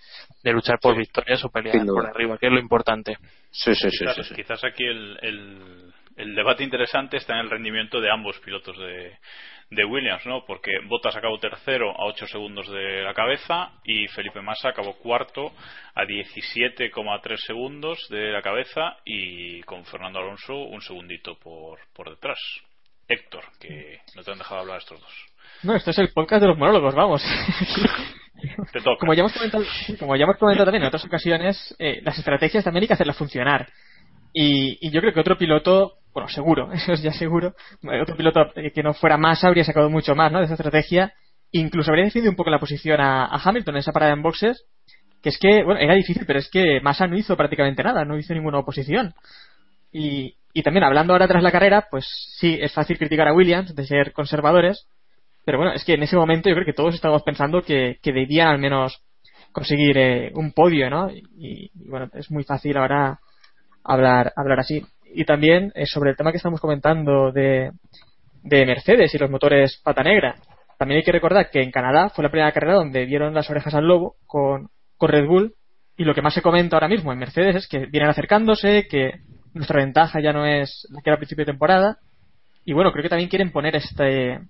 de luchar por victorias o pelear por arriba, que es lo importante.
Sí, sí, sí,
quizás,
sí, sí.
quizás aquí el, el- el debate interesante está en el rendimiento de ambos pilotos de, de Williams, ¿no? Porque Bottas acabó tercero a 8 segundos de la cabeza y Felipe Massa acabó cuarto a 17,3 segundos de la cabeza y con Fernando Alonso un segundito por, por detrás. Héctor, que no te han dejado hablar estos dos.
No, esto es el podcast de los monólogos, vamos.
Te toca.
Como ya hemos comentado, como ya hemos comentado también en otras ocasiones, eh, las estrategias también hay que hacerlas funcionar. Y, y yo creo que otro piloto, bueno, seguro, eso es ya seguro, eh, otro piloto eh, que no fuera más habría sacado mucho más ¿no? de esa estrategia. Incluso habría defendido un poco la posición a, Hamilton en esa parada en boxes, que es que, bueno, era difícil, pero es que Massa no hizo prácticamente nada, no hizo ninguna oposición. Y, y también hablando ahora tras la carrera, pues sí, es fácil criticar a Williams de ser conservadores, pero bueno, es que en ese momento yo creo que todos estábamos pensando que, que debían al menos conseguir eh, un podio, ¿no? Y, bueno, es muy fácil ahora hablar, hablar así. Y también eh, sobre el tema que estamos comentando de, de Mercedes y los motores pata negra. También hay que recordar que en Canadá fue la primera carrera donde vieron las orejas al lobo con, con Red Bull y lo que más se comenta ahora mismo en Mercedes es que vienen acercándose, que nuestra ventaja ya no es la que era al principio de temporada y bueno, creo que también quieren poner este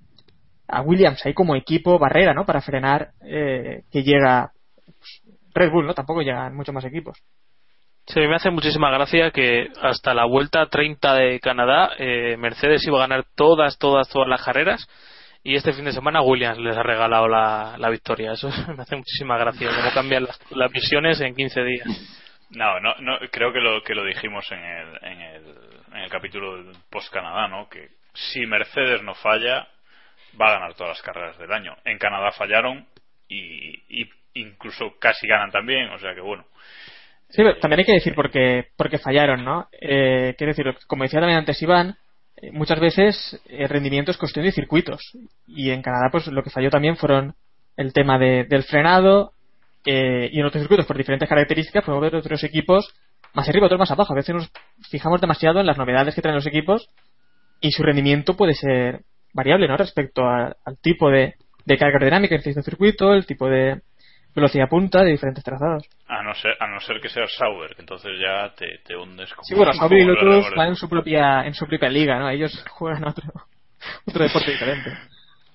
a Williams ahí como equipo barrera, ¿no? Para frenar eh, que llega pues, Red Bull, ¿no? Tampoco llegan muchos más equipos.
Sí, me hace muchísima gracia que hasta la vuelta 30 de Canadá eh, Mercedes iba a ganar todas, todas, todas las carreras y este fin de semana Williams les ha regalado la, la victoria. Eso me hace muchísima gracia, cómo cambian las, las visiones en 15 días.
No, no, no, creo que lo que lo dijimos en el, en el, en el capítulo post Canadá, ¿no? Que si Mercedes no falla, va a ganar todas las carreras del año. En Canadá fallaron y, y incluso casi ganan también, o sea que bueno.
Sí, pero también hay que decir por qué, por qué fallaron, ¿no? Eh, quiero decir, como decía también antes Iván, eh, muchas veces el rendimiento es cuestión de circuitos. Y en Canadá, pues lo que falló también fueron el tema de, del frenado eh, y en otros circuitos, por diferentes características, podemos ver otros equipos más arriba, otros más abajo. A veces nos fijamos demasiado en las novedades que traen los equipos y su rendimiento puede ser variable, ¿no? Respecto al tipo de, de carga aerodinámica que necesita un circuito, el tipo de velocidad punta de diferentes trazados.
A no ser, a no ser que seas Sauber, que entonces ya te, te hundes como
Sí, bueno, Sauber y Lotus van en su propia en su propia liga, ¿no? Ellos juegan otro otro deporte diferente.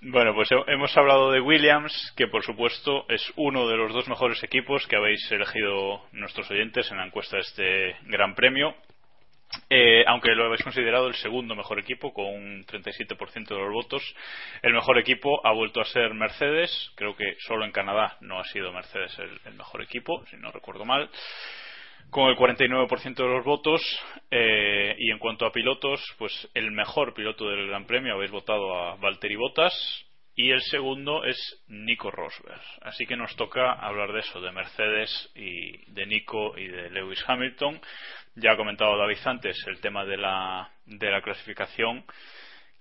Bueno, pues he- hemos hablado de Williams, que por supuesto es uno de los dos mejores equipos que habéis elegido nuestros oyentes en la encuesta de este Gran Premio. Eh, aunque lo habéis considerado el segundo mejor equipo con un 37% de los votos, el mejor equipo ha vuelto a ser Mercedes. Creo que solo en Canadá no ha sido Mercedes el, mejor equipo, si no recuerdo mal. Con el 49% de los votos eh, y en cuanto a pilotos pues el mejor piloto del Gran Premio habéis votado a Valtteri Bottas y el segundo es Nico Rosberg. Así que nos toca hablar de eso de Mercedes y de Nico y de Lewis Hamilton ya ha comentado David antes el tema de la, de la clasificación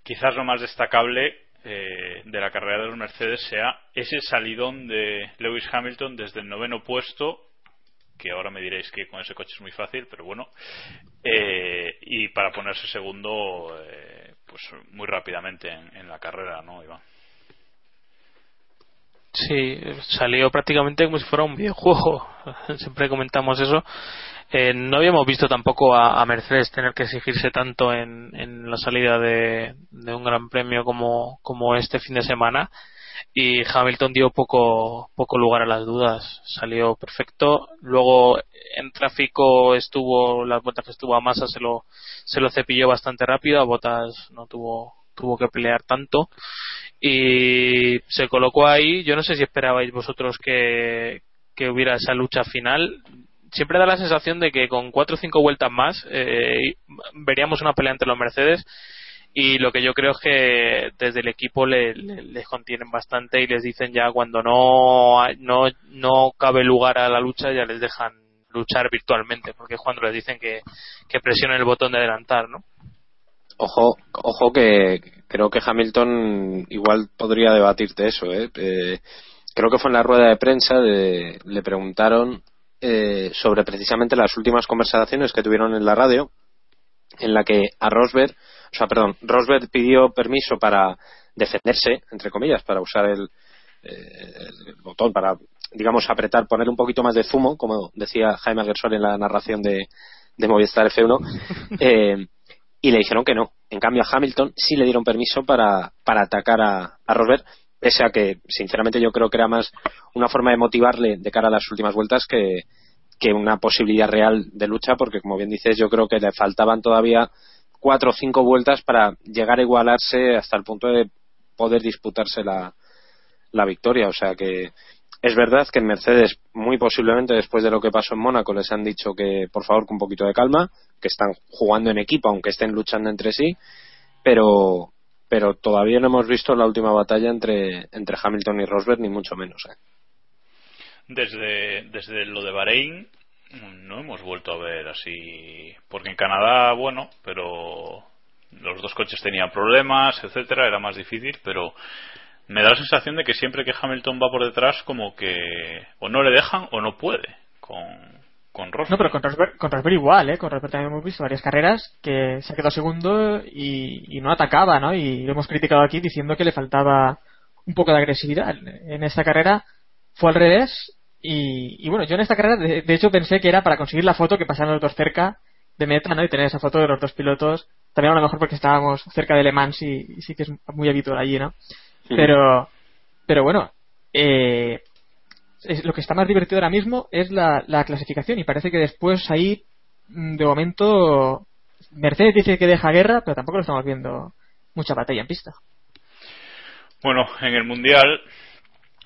quizás lo más destacable eh, de la carrera de los Mercedes sea ese salidón de Lewis Hamilton desde el noveno puesto que ahora me diréis que con ese coche es muy fácil, pero bueno, eh, y para ponerse segundo, eh, pues muy rápidamente en, en la carrera, ¿no, Iván?
Sí, salió prácticamente como si fuera un videojuego. Siempre comentamos eso. Eh, no habíamos visto tampoco a, Mercedes tener que exigirse tanto en, la salida de, un gran premio como, como este fin de semana. y Hamilton dio poco poco lugar a las dudas. Salió perfecto. Luego en tráfico estuvo las vueltas que estuvo a masa se lo se lo cepilló bastante rápido. A Botas no tuvo tuvo que pelear tanto. Y se colocó ahí. Yo no sé si esperabais vosotros que que hubiera esa lucha final siempre da la sensación de que con cuatro o cinco vueltas más eh, veríamos una pelea entre los Mercedes y lo que yo creo es que desde el equipo le, le- les contienen bastante y les dicen ya cuando no, no, no cabe lugar a la lucha ya les dejan luchar virtualmente porque es cuando les dicen que, que presionen el botón de adelantar ¿no?
Ojo, ojo que creo que Hamilton igual podría debatirte eso. ¿eh? Eh, creo que fue en la rueda de prensa, de- le preguntaron eh, sobre precisamente las últimas conversaciones que tuvieron en la radio, en la que a Rosberg, o sea, perdón, Rosberg pidió permiso para defenderse, entre comillas, para usar el, eh, el botón, para, digamos, apretar, poner un poquito más de zumo, como decía Jaime Gersol en la narración de, de Movistar F1. Eh, y le dijeron que no. En cambio, a Hamilton sí le dieron permiso para, para atacar a, a Rosberg, pese a que, sinceramente, yo creo que era más una forma de motivarle de cara a las últimas vueltas que, que una posibilidad real de lucha, porque, como bien dices, yo creo que le faltaban todavía cuatro o cinco vueltas para llegar a igualarse hasta el punto de poder disputarse la, la victoria. O sea que es verdad que en Mercedes, muy posiblemente después de lo que pasó en Mónaco, les han dicho que por favor con un poquito de calma, que están jugando en equipo, aunque estén luchando entre sí, pero pero todavía no hemos visto la última batalla entre, entre Hamilton y Rosberg, ni mucho menos. ¿eh?
Desde, desde lo de Bahrein no hemos vuelto a ver así. Porque en Canadá, bueno, pero los dos coches tenían problemas, etcétera, era más difícil, pero me da la sensación de que siempre que Hamilton va por detrás, como que o no le dejan o no puede con, con Rosberg.
No, pero con Rosberg, con Rosberg igual, ¿eh? Con Rosberg también hemos visto varias carreras que se ha quedado segundo y, y no atacaba, ¿no? Y lo hemos criticado aquí diciendo que le faltaba un poco de agresividad. En esta carrera fue al revés y, y bueno, yo en esta carrera de, de hecho pensé que era para conseguir la foto que pasaran los dos cerca de meta, ¿no? Y tener esa foto de los dos pilotos. También a lo mejor porque estábamos cerca de Le Mans y, y sí que es muy habitual allí, ¿no?
Sí.
Pero, pero bueno, eh, es- lo que está más divertido ahora mismo es la, la clasificación y parece que después ahí mm, de momento Mercedes dice que deja guerra pero tampoco lo estamos viendo mucha batalla en pista
Bueno, en el Mundial,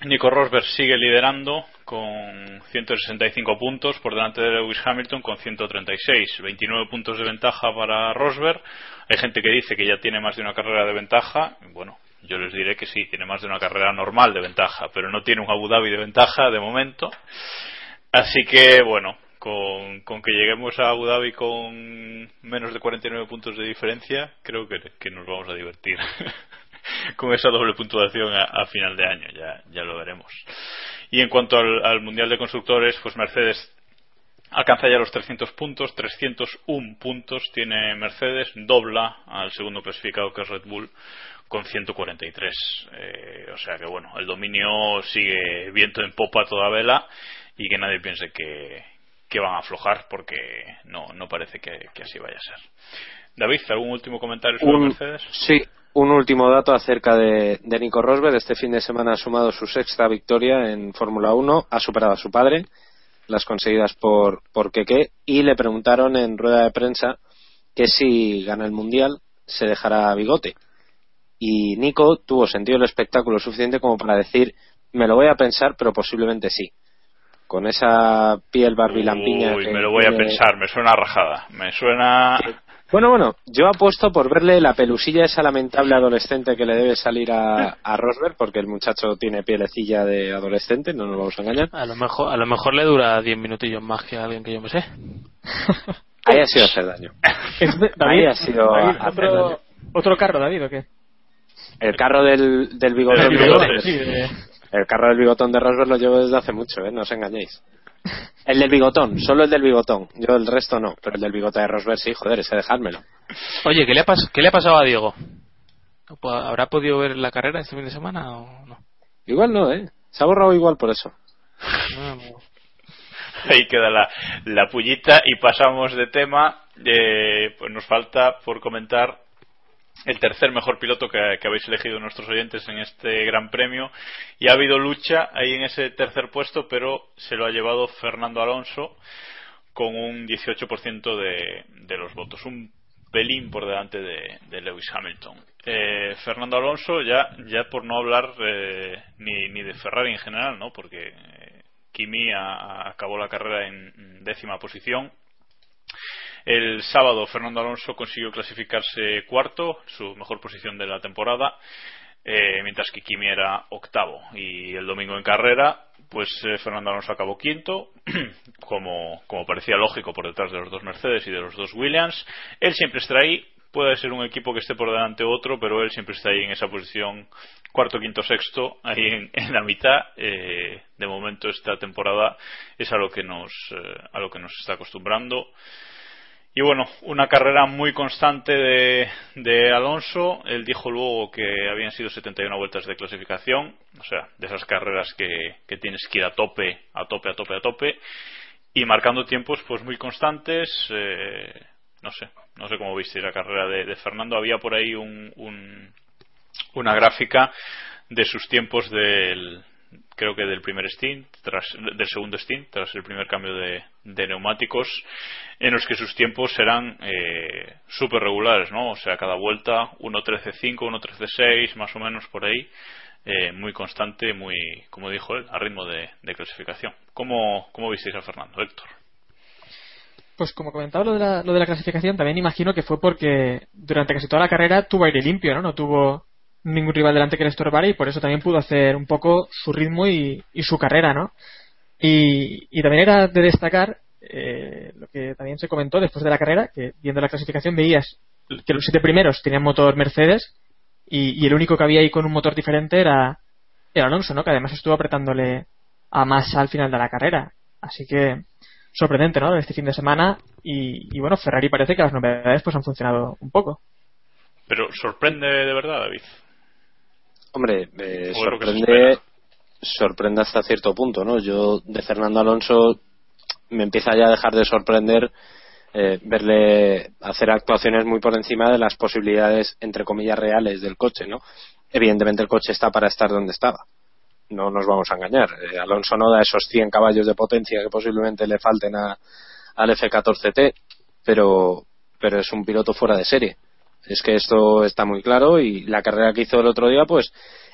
Nico Rosberg sigue liderando con 165 puntos por delante de Lewis Hamilton con 136. 29 puntos de ventaja para Rosberg. Hay gente que dice que ya tiene más de una carrera de ventaja. Bueno, yo les diré que sí, tiene más de una carrera normal de ventaja, pero no tiene un Abu Dhabi de ventaja de momento. Así que, bueno, con, con que lleguemos a Abu Dhabi con menos de 49 puntos de diferencia, creo que, que nos vamos a divertir con esa doble puntuación a, final de año, ya, ya lo veremos. Y en cuanto al Mundial de Constructores, pues Mercedes alcanza ya los 300 puntos, 301 puntos tiene Mercedes, dobla al segundo clasificado que es Red Bull con 143. Eh, o sea que bueno, el dominio sigue viento en popa a toda vela y que nadie piense que, que van a aflojar porque no, no parece que, que así vaya a ser. David, ¿algún último comentario sobre
Un-
Mercedes?
Sí, un último dato acerca de, de Nico Rosberg. Este fin de semana ha sumado su sexta victoria en Fórmula 1, ha superado a su padre, las conseguidas por, por Keke, y le preguntaron en rueda de prensa que si gana el Mundial se dejará bigote. Y Nico tuvo sentido del espectáculo suficiente como para decir, me lo voy a pensar, pero posiblemente sí. Con esa piel barbilampiña
Uy,
que
me lo voy a
tiene-
pensar, me suena rajada. Me suena.
bueno, bueno, yo apuesto por verle la pelusilla esa lamentable adolescente que le debe salir a, a Rosberg, porque el muchacho tiene pielecilla de adolescente, no nos vamos a engañar.
A lo mejor, a lo mejor le dura 10 minutillos más que a alguien que yo me sé.
Ahí ha sido hacer daño. Ahí ha sido
David,
hacer daño.
otro, otro carro David o qué
El carro del, del bigotón. De
sí, de-
El carro del bigotón de Rosberg lo llevo desde hace mucho, ¿eh? no os engañéis. El del bigotón, solo el del bigotón. Yo el resto no, pero el del bigote de Rosberg sí, joder, ese dejármelo.
Oye, ¿qué le ha, pas- qué le ha pasado a Diego? ¿Habrá podido ver la carrera este fin de semana o no?
Igual no, ¿eh? Se ha borrado igual por eso.
No.
Ahí queda la, la pullita y pasamos de tema. Eh, pues nos falta por comentar el tercer mejor piloto que, que, habéis elegido nuestros oyentes en este Gran Premio. Y ha habido lucha ahí en ese tercer puesto pero se lo ha llevado Fernando Alonso con un 18% de, de los votos. Un pelín por delante de, de Lewis Hamilton. Eh, Fernando Alonso ya ya por no hablar eh, ni, ni de Ferrari en general no porque eh, Kimi a, acabó la carrera en décima posición el sábado Fernando Alonso consiguió clasificarse cuarto, su mejor posición de la temporada, eh, mientras que Kimi era octavo. Y el domingo en carrera, pues eh, Fernando Alonso acabó quinto, como, como parecía lógico por detrás de los dos Mercedes y de los dos Williams. Él siempre está ahí, puede ser un equipo que esté por delante otro, pero él siempre está ahí en esa posición cuarto, quinto, sexto, ahí en, la mitad. Eh, de momento esta temporada es a lo que nos, a lo que nos está acostumbrando. Y bueno, una carrera muy constante de, de, Alonso. Él dijo luego que habían sido 71 vueltas de clasificación, o sea, de esas carreras que, que tienes que ir a tope, a tope, a tope, a tope, y marcando tiempos pues muy constantes. Eh, no sé, no sé cómo viste la carrera de, de Fernando. Había por ahí un, un, una gráfica de sus tiempos del, creo que del primer stint, tras, del segundo stint, tras el primer cambio de, de neumáticos, en los que sus tiempos eran eh, súper regulares, ¿no? O sea, cada vuelta 1.13.5, 1.13.6, más o menos por ahí, eh, muy constante, muy, como dijo él, a ritmo de, de clasificación. ¿Cómo, ¿Cómo visteis a Fernando, Héctor?
Pues como comentaba lo de, la, lo de la clasificación, también imagino que fue porque durante casi toda la carrera tuvo aire limpio, ¿no? No tuvo ningún rival delante que le estorbara y por eso también pudo hacer un poco su ritmo y, su carrera, ¿no? Y, también era de destacar eh, lo que también se comentó después de la carrera, que viendo la clasificación veías que los siete primeros tenían motor Mercedes y, el único que había ahí con un motor diferente era, era Alonso, ¿no? Que además estuvo apretándole a más al final de la carrera. Así que sorprendente, ¿no? Este fin de semana y, y bueno, Ferrari parece que las novedades pues han funcionado un poco.
Pero sorprende de verdad, David.
Hombre, eh, sorprende, sorprende hasta cierto punto, ¿no? Yo de Fernando Alonso me empieza ya a dejar de sorprender eh, verle hacer actuaciones muy por encima de las posibilidades, entre comillas, reales del coche, ¿no? Evidentemente el coche está para estar donde estaba. No nos vamos a engañar. Eh, Alonso no da esos 100 caballos de potencia que posiblemente le falten a, al F14T, pero, pero es un piloto fuera de serie. Es que esto está muy claro y la carrera que hizo el otro día, pues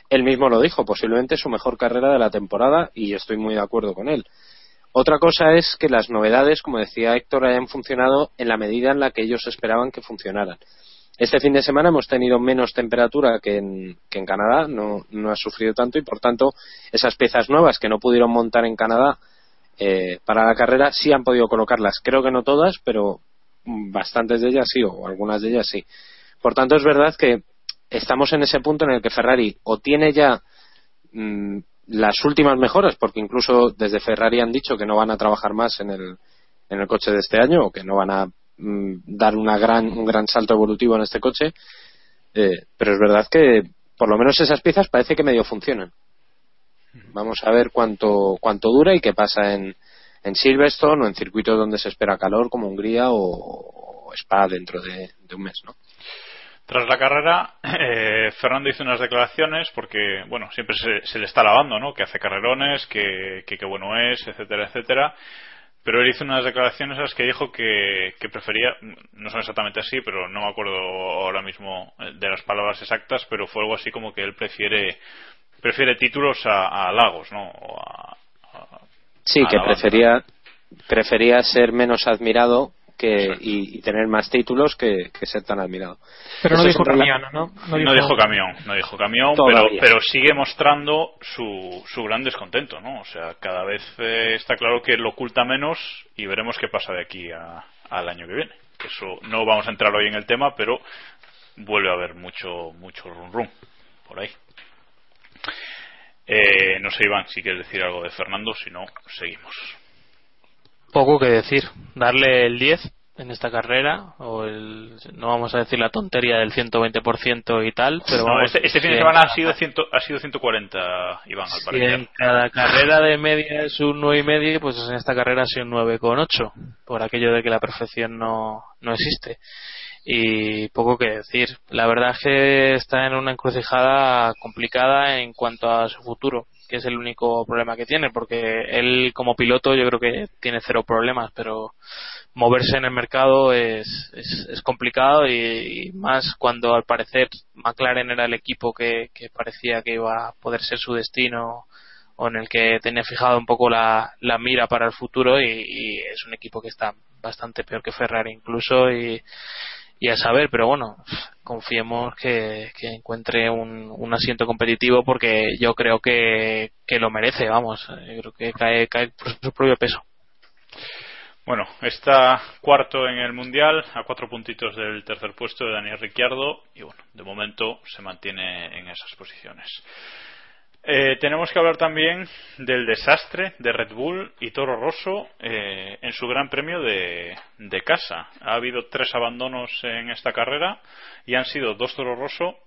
él mismo lo dijo, posiblemente su mejor carrera de la temporada y estoy muy de acuerdo con él. Otra cosa es que las novedades, como decía Héctor, hayan funcionado en la medida en la que ellos esperaban que funcionaran. Este fin de semana hemos tenido menos temperatura que en, que en Canadá, no, no, ha sufrido tanto y por tanto esas piezas nuevas que no pudieron montar en Canadá eh, para la carrera sí han podido colocarlas. Creo que no todas, pero bastantes de ellas sí, o algunas de ellas sí. Por tanto, es verdad que estamos en ese punto en el que Ferrari o tiene ya mm, las últimas mejoras, porque incluso desde Ferrari han dicho que no van a trabajar más en el, en el coche de este año o que no van a mm, dar una gran, un gran salto evolutivo en este coche. Eh, pero es verdad que por lo menos esas piezas parece que medio funcionan. Vamos a ver cuánto, cuánto dura y qué pasa en, en Silverstone o en circuitos donde se espera calor como Hungría o, Spa dentro de, de un mes, ¿no?
Tras la carrera, eh, Fernando hizo unas declaraciones porque, bueno, siempre se, le está lavando, ¿no? Que hace carrerones, que, qué bueno es, etcétera, etcétera. Pero él hizo unas declaraciones en las que dijo que, prefería, no son exactamente así, pero no me acuerdo ahora mismo de las palabras exactas, pero fue algo así como que él prefiere prefiere títulos a, Lagos, ¿no?
sí, que prefería prefería ser menos admirado que, y, tener más títulos que, ser tan admirado.
Pero no dijo camión, ¿no?
No dijo, camión, no dijo camión, pero, pero, sigue mostrando su, su gran descontento, ¿no? O sea, cada vez eh, está claro que lo oculta menos y veremos qué pasa de aquí al año que viene. Eso no vamos a entrar hoy en el tema, pero vuelve a haber mucho, mucho rum rum por ahí. Eh, no sé, Iván, si quieres decir algo de Fernando, si no, seguimos
poco que decir. Darle el 10 en esta carrera, o el, no vamos a decir la tontería del 120% y tal, pero vamos,
este, este fin de semana ha sido, ha sido 140, Iván, al
parecer. en cada carrera de media es un 9,5, pues en esta carrera ha sido un 9,8, por aquello de que la perfección no, no existe. y poco que decir. La verdad es que está en una encrucijada complicada en cuanto a su futuro, que es el único problema que tiene, porque él como piloto yo creo que tiene cero problemas, pero moverse en el mercado es, es, es complicado y, más cuando al parecer McLaren era el equipo que, parecía que iba a poder ser su destino o en el que tenía fijado un poco la, la mira para el futuro y, y, es un equipo que está bastante peor que Ferrari incluso y, y a saber, pero bueno, confiemos que, que encuentre un, un, asiento competitivo porque yo creo que, que lo merece, vamos, yo creo que cae, cae por su propio peso.
Bueno, está cuarto en el Mundial, a cuatro puntitos del tercer puesto de Daniel Ricciardo, y bueno, de momento se mantiene en esas posiciones. Eh, tenemos que hablar también del desastre de Red Bull y Toro Rosso eh, en su Gran Premio de, de, casa. Ha habido tres abandonos en esta carrera y han sido dos Toro Rosso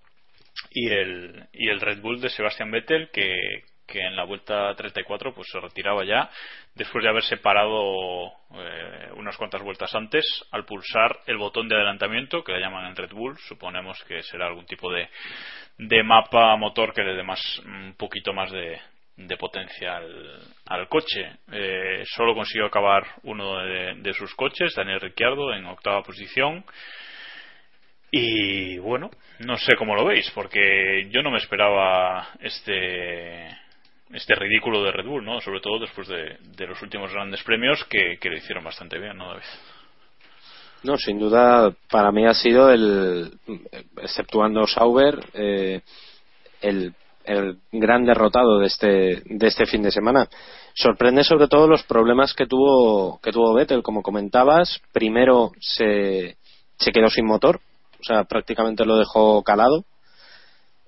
y el, y el Red Bull de Sebastian Vettel que, que en la vuelta 34 pues se retiraba ya después de haberse parado eh, unas cuantas vueltas antes al pulsar el botón de adelantamiento que le llaman en Red Bull suponemos que será algún tipo de, de mapa motor que le dé más un poquito más de, de potencia al, al coche. Eh, solo consiguió acabar uno de, de, sus coches Daniel Ricciardo en octava posición. Y bueno no sé cómo lo veis porque yo no me esperaba este este ridículo de Red Bull, ¿no? Sobre todo después de, los últimos grandes premios que, que, le hicieron bastante bien, ¿no, David?
No, sin duda, para mí ha sido el, exceptuando Sauber, eh, el, el, gran derrotado de este, de este fin de semana. Sorprende sobre todo los problemas que tuvo, que tuvo Vettel, como comentabas. Primero se, se quedó sin motor, o sea, prácticamente lo dejó calado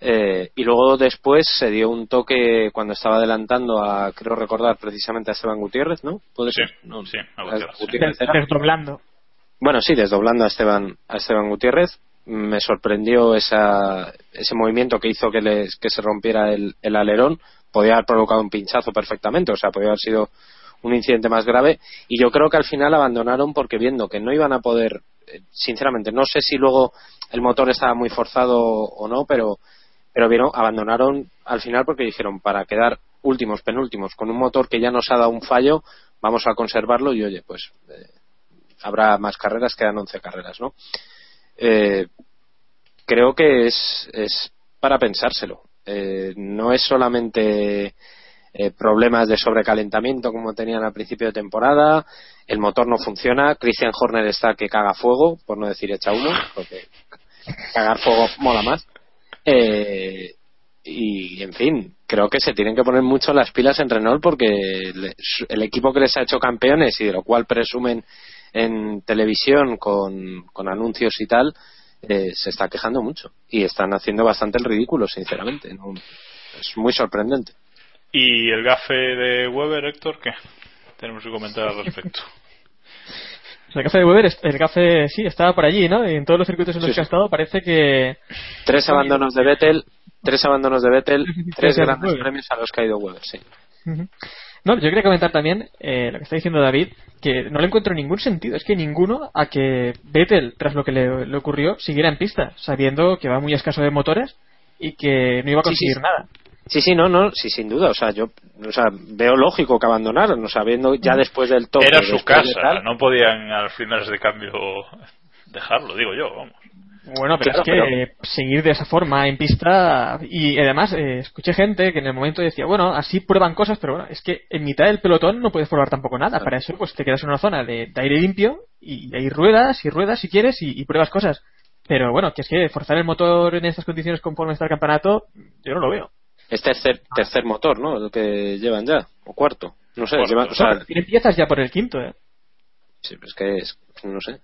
eh, y luego después se dio un toque cuando estaba adelantando a, creo recordar, precisamente a Esteban Gutiérrez, ¿no? ¿Puede
sí,
ser? No,
sí, a
Gutiérrez. Gutiérrez desdoblando.
Bueno, sí, desdoblando a Esteban, a Esteban Gutiérrez. Me sorprendió esa, ese movimiento que hizo que, les, que se rompiera el, el alerón. Podía haber provocado un pinchazo perfectamente, o sea, podía haber sido un incidente más grave. Y yo creo que al final abandonaron porque viendo que no iban a poder, eh, sinceramente, no sé si luego el motor estaba muy forzado o no, pero pero vieron, abandonaron al final porque dijeron para quedar últimos, penúltimos, con un motor que ya nos ha dado un fallo, vamos a conservarlo y oye, pues eh, habrá más carreras, quedan 11 carreras, ¿no? Eh, creo que es, es para pensárselo. Eh, no es solamente eh, problemas de sobrecalentamiento como tenían al principio de temporada, el motor no funciona, Christian Horner está que caga fuego, por no decir echa humo, porque cagar fuego mola más. Eh, y en fin, creo que se tienen que poner mucho las pilas en Renault porque el, el, equipo que les ha hecho campeones y de lo cual presumen en televisión con, con anuncios y tal, eh, se está quejando mucho y están haciendo bastante el ridículo, sinceramente. ¿no? Es muy sorprendente.
¿Y el gafe de Weber, Héctor, qué? Tenemos que comentar al respecto.
El gafe de Weber, el gafe sí, estaba por allí, ¿no? Y en todos los circuitos en los sí, que ha estado parece que...
Tres abandonos de Vettel, tres abandonos de Vettel, tres grandes premios a los que ha ido Weber, sí.
Uh -huh. No, yo quería comentar también eh, lo que está diciendo David, que no le encuentro ningún sentido. Es que ninguno a que Vettel, tras lo que le, le ocurrió, siguiera en pista, sabiendo que va muy escaso de motores y que no iba a conseguir
sí, sí.
nada.
Sí, sí, no, no, sí, sin duda. O sea, yo o sea, veo lógico que abandonaron, o sea, viendo ya después del toque.
Era su casa, tal, no podían a los finales de cambio dejarlo, digo yo, vamos.
Bueno, pero claro, es que pero... seguir de esa forma en pista y además eh, escuché gente que en el momento decía, bueno, así prueban cosas, pero bueno, es que en mitad del pelotón no puedes probar tampoco nada. Claro. Para eso pues te quedas en una zona de, de aire limpio y ahí ruedas y ruedas si quieres y, y, pruebas cosas. Pero bueno, que es que forzar el motor en estas condiciones conforme está el campeonato, yo no lo veo.
Es tercer, tercer motor, ¿no? El que llevan ya, o cuarto. No sé,
bueno,
llevan, o sea,
tienen piezas ya por el quinto, ¿eh?
Sí, pero es que es, no sé.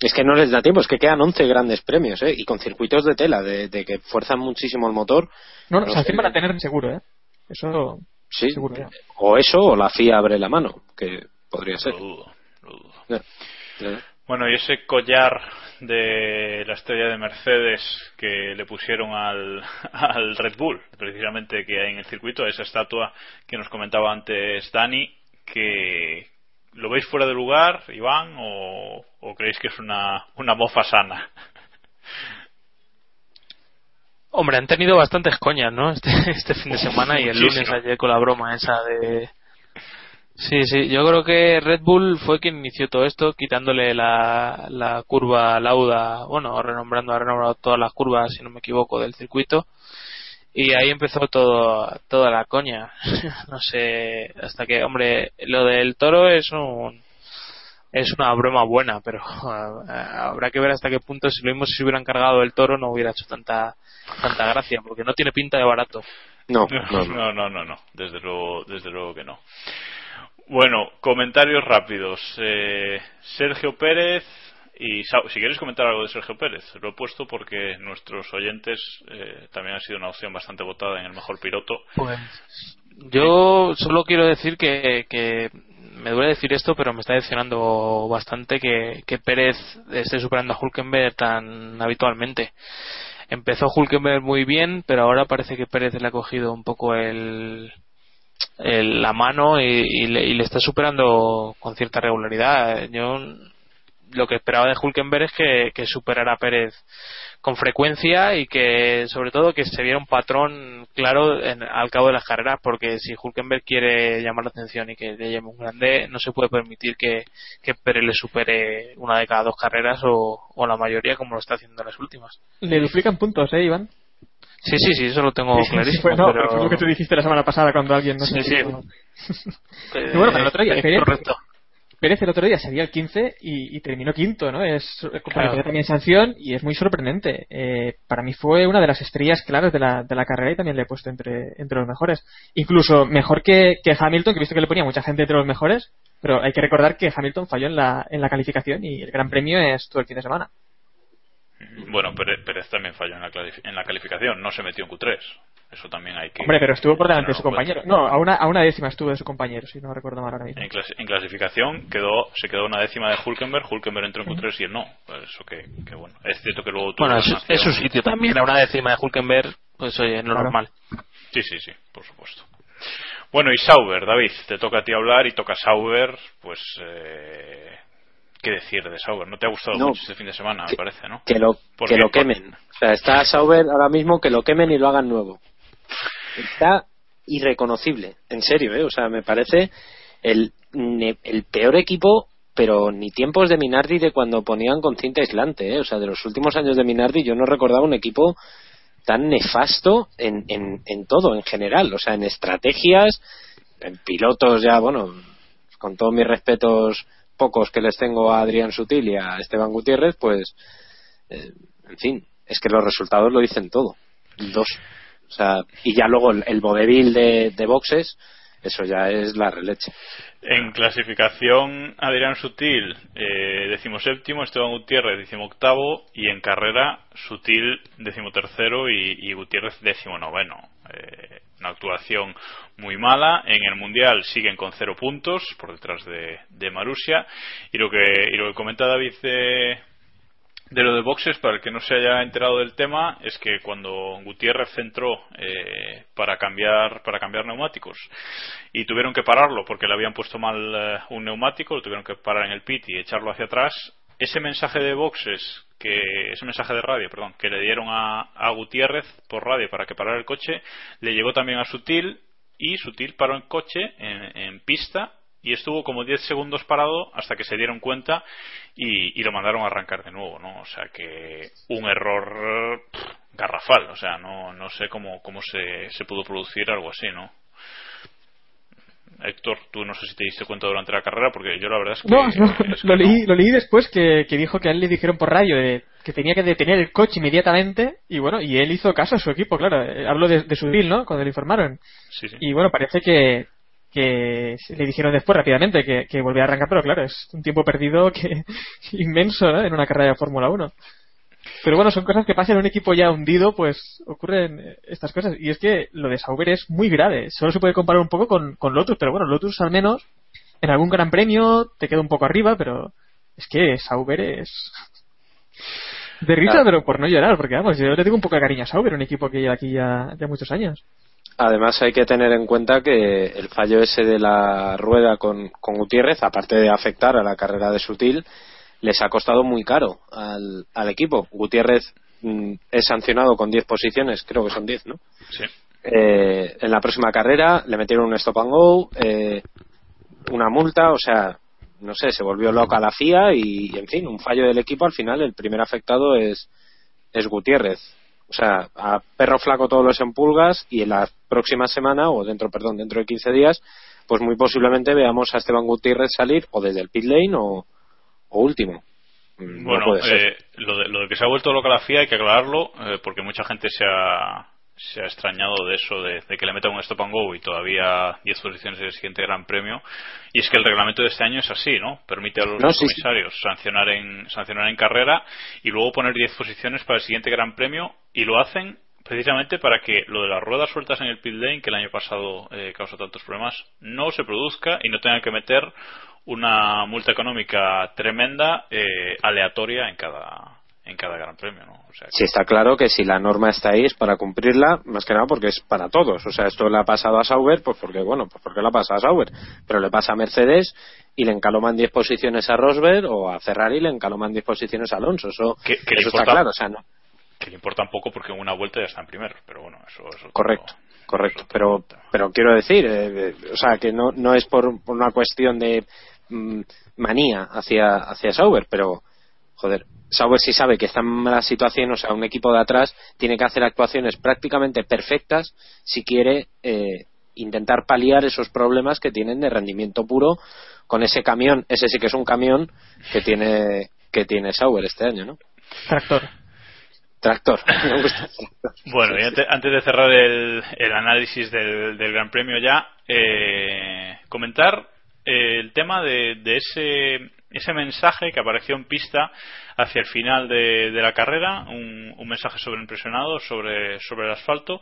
Es que no les da tiempo, es que quedan 11 grandes premios, ¿eh? Y con circuitos de tela, de, de que fuerzan muchísimo el motor.
No, no, o sea, van a tener seguro, ¿eh? Eso.
Sí,
seguro, ya.
o eso, o la FIA abre la mano, que podría ser.
Lo dudo, lo dudo. Bueno, y ese collar de la estrella de Mercedes que le pusieron al, al Red Bull, precisamente que hay en el circuito, esa estatua que nos comentaba antes Dani, que, ¿Lo veis fuera de lugar, Iván, o, o creéis que es una, una mofa sana?
Hombre, han tenido bastantes coñas, ¿no? Este, este fin de semana y el
Muchísimo.
lunes ayer con la broma esa de... Sí, sí, yo creo que Red Bull fue quien inició todo esto, quitándole la, la curva lauda, bueno, renombrando, ha renombrado todas las curvas, si no me equivoco, del circuito. Y ahí empezó todo, toda la coña. no sé, hasta que, hombre, lo del toro es un, es una broma buena, pero ah, habrá que ver hasta qué punto si lo mismo si se hubieran cargado el toro no hubiera hecho tanta, tanta gracia, porque no tiene pinta de barato.
No,
no, no, no, no, no. Desde luego, desde luego que no. Bueno, comentarios rápidos. Eh, Sergio Pérez y si queréis comentar algo de Sergio Pérez, lo he puesto porque nuestros oyentes eh, también ha sido una opción bastante votada en el mejor piloto.
Pues yo solo quiero decir que, que me duele decir esto, pero me está decepcionando bastante que, que Pérez esté superando a Hulkenberg tan habitualmente. Empezó Hulkenberg muy bien, pero ahora parece que Pérez le ha cogido un poco el, el- la mano y, y le, y le está superando con cierta regularidad. Yo lo que esperaba de Hulkenberg es que, superara a Pérez con frecuencia y que sobre todo que se viera un patrón claro en- al cabo de las carreras porque si Hulkenberg quiere llamar la atención y que le llame un grande no se puede permitir que, que Pérez le supere una de cada dos carreras o, o la mayoría como lo está haciendo en las últimas
Le duplican puntos, ¿eh, Iván?
Sí sí sí eso lo tengo
Sí, sí,
clarísimo
fue- no,
pero...
fue lo que tú dijiste la semana pasada cuando alguien no
Sí,
sé
sí.
Y bueno, pero el otro día, Pérez,
correcto.
Pérez el otro día salía el 15 y, y terminó quinto, ¿no? Es
Claro.
también sanción y es muy sorprendente. Eh, para mí fue una de las estrellas claras de la, de la carrera y también le he puesto entre, entre los mejores. Incluso mejor que, que Hamilton, que he visto que le ponía mucha gente entre los mejores, pero hay que recordar que Hamilton falló en la, en la calificación y el gran premio es todo el fin de semana.
Bueno, Pérez, Pérez también falló en la, en la calificación, no se metió en Q3. Eso también hay que.
Hombre, pero estuvo por delante de su compañero. No, a una, a una décima estuvo de su compañero, si no recuerdo mal ahora mismo.
En, clas- en clasificación quedó se quedó una décima de Hulkenberg, Hulkenberg entró en Q3 y él no. Pues Eso que, que bueno. Es cierto que luego tuvo
bueno
una
es, su sitio también a una décima de Hulkenberg pues oye es lo
Claro.
normal
Sí, sí, sí, por supuesto. Bueno, y Sauber, David, te toca a ti hablar y toca Sauber, pues. Eh, ¿Qué decir de Sauber? ¿No te ha gustado
No.
mucho este fin de semana, me parece, no?
que lo,
¿Por
que lo quemen. O sea, está Sauber ahora mismo que lo quemen y lo hagan nuevo. Está irreconocible, en serio, ¿eh? O sea, me parece el, el peor equipo, pero ni tiempos de Minardi de cuando ponían con cinta aislante, ¿eh? O sea, de los últimos años de Minardi yo no recordaba un equipo tan nefasto en, en, en todo, en general. O sea, en estrategias, en pilotos ya, bueno, con todos mis respetos pocos que les tengo a Adrián Sutil y a Esteban Gutiérrez, pues, eh, en fin, es que los resultados lo dicen todo. Dos. Y ya luego el, el de, de boxes, eso ya es la releche.
En clasificación, Adrián Sutil, eh, decimoséptimo, Esteban Gutiérrez, decimoctavo, y en carrera, Sutil, decimotercero y, y Gutiérrez, decimonoveno. Eh, una actuación muy mala. En el Mundial siguen con cero puntos, por detrás de, de Marusia. Y lo que, y lo que comenta David de, de lo de boxes, para el que no se haya enterado del tema, es que cuando Gutiérrez entró eh, para cambiar para cambiar neumáticos y tuvieron que pararlo porque le habían puesto mal eh, un neumático, lo tuvieron que parar en el pit y echarlo hacia atrás. Ese mensaje de boxes, que ese mensaje de radio, perdón, que le dieron a, a Gutiérrez por radio para que parara el coche, le llegó también a Sutil y Sutil paró el coche en, pista y estuvo como 10 segundos parado hasta que se dieron cuenta y, y lo mandaron a arrancar de nuevo, ¿no? O sea que un error garrafal, o sea, no, no sé cómo, cómo se, se pudo producir algo así, ¿no? Héctor, tú no sé si te diste cuenta durante la carrera, porque yo la verdad es que...
No, no,
es que
lo, leí, lo leí después que, que dijo que a él le dijeron por radio de- que tenía que detener el coche inmediatamente y bueno, y él hizo caso a su equipo, claro. Eh, Hablo de, de su deal, ¿no? Cuando le informaron.
Sí, sí.
Y bueno, parece que, que le dijeron después rápidamente que, que volvía a arrancar, pero claro, es un tiempo perdido que inmenso ¿no? en una carrera de Fórmula 1. Pero bueno, son cosas que pasan en un equipo ya hundido, pues ocurren eh, estas cosas. Y es que lo de Sauber es muy grave. Solo se puede comparar un poco con, con Lotus, pero bueno, Lotus al menos en algún gran premio te queda un poco arriba, pero es que Sauber es de risa,
Claro.
pero por no llorar, porque vamos, yo le tengo un poco de cariño a Sauber, un equipo que lleva aquí ya, ya muchos años.
Además hay que tener en cuenta que el fallo ese de la rueda con, con Gutiérrez, aparte de afectar a la carrera de Sutil, les ha costado muy caro al, al equipo. Gutiérrez mm, es sancionado con 10 posiciones, creo que son 10, ¿no?
Sí.
Eh, en la próxima carrera le metieron un stop and go, eh, una multa, o sea, no sé, se volvió loca la FIA y, en fin, un fallo del equipo. Al final, el primer afectado es, es Gutiérrez. O sea, a perro flaco todos los empulgas y en la próxima semana, o dentro, perdón, dentro de 15 días, pues muy posiblemente veamos a Esteban Gutiérrez salir o desde el pit lane o, o último. Mm, no
Bueno, eh, lo, de, lo de que se ha vuelto loca la FIA hay que aclararlo, eh, porque mucha gente se ha, se ha extrañado de eso, de, de que le metan un stop and go y todavía 10 posiciones del siguiente Gran Premio. Y es que el reglamento de este año es así, ¿no? Permite a los
No, sí, sí.
comisarios sancionar, en, sancionar en carrera y luego poner 10 posiciones para el siguiente Gran Premio y lo hacen precisamente para que lo de las ruedas sueltas en el pit lane, que el año pasado eh, causó tantos problemas, no se produzca y no tengan que meter una multa económica tremenda eh, aleatoria en cada en cada gran premio ¿no? o sea,
Sí, está claro que si la norma está ahí es para cumplirla, más que nada porque es para todos. O sea, esto le ha pasado a Sauber, pues porque, bueno, pues porque le ha pasado a Sauber. Pero le pasa a Mercedes y le encaloman 10 posiciones a Rosberg o a Ferrari le encaloman 10 posiciones a Alonso. Eso, está claro. O sea, no,
que le importa un poco porque en una vuelta ya están primeros pero bueno eso, eso
correcto, correcto. Pero, pero quiero decir, eh, eh, o sea, que no, no es por, por una cuestión de manía hacia, hacia Sauber, pero, joder, Sauber sí sabe que está en mala situación, o sea, un equipo de atrás tiene que hacer actuaciones prácticamente perfectas si quiere eh, intentar paliar esos problemas que tienen de rendimiento puro con ese camión, ese sí que es un camión que tiene que tiene Sauber este año, ¿no?
Tractor.
Tractor. Me gusta.
Bueno, y ante- antes de cerrar el, el análisis del, del Gran Premio ya, eh, comentar eh, el tema de, de ese, ese mensaje que apareció en pista hacia el final de, de la carrera, un, un mensaje sobreimpresionado sobre, sobre el asfalto,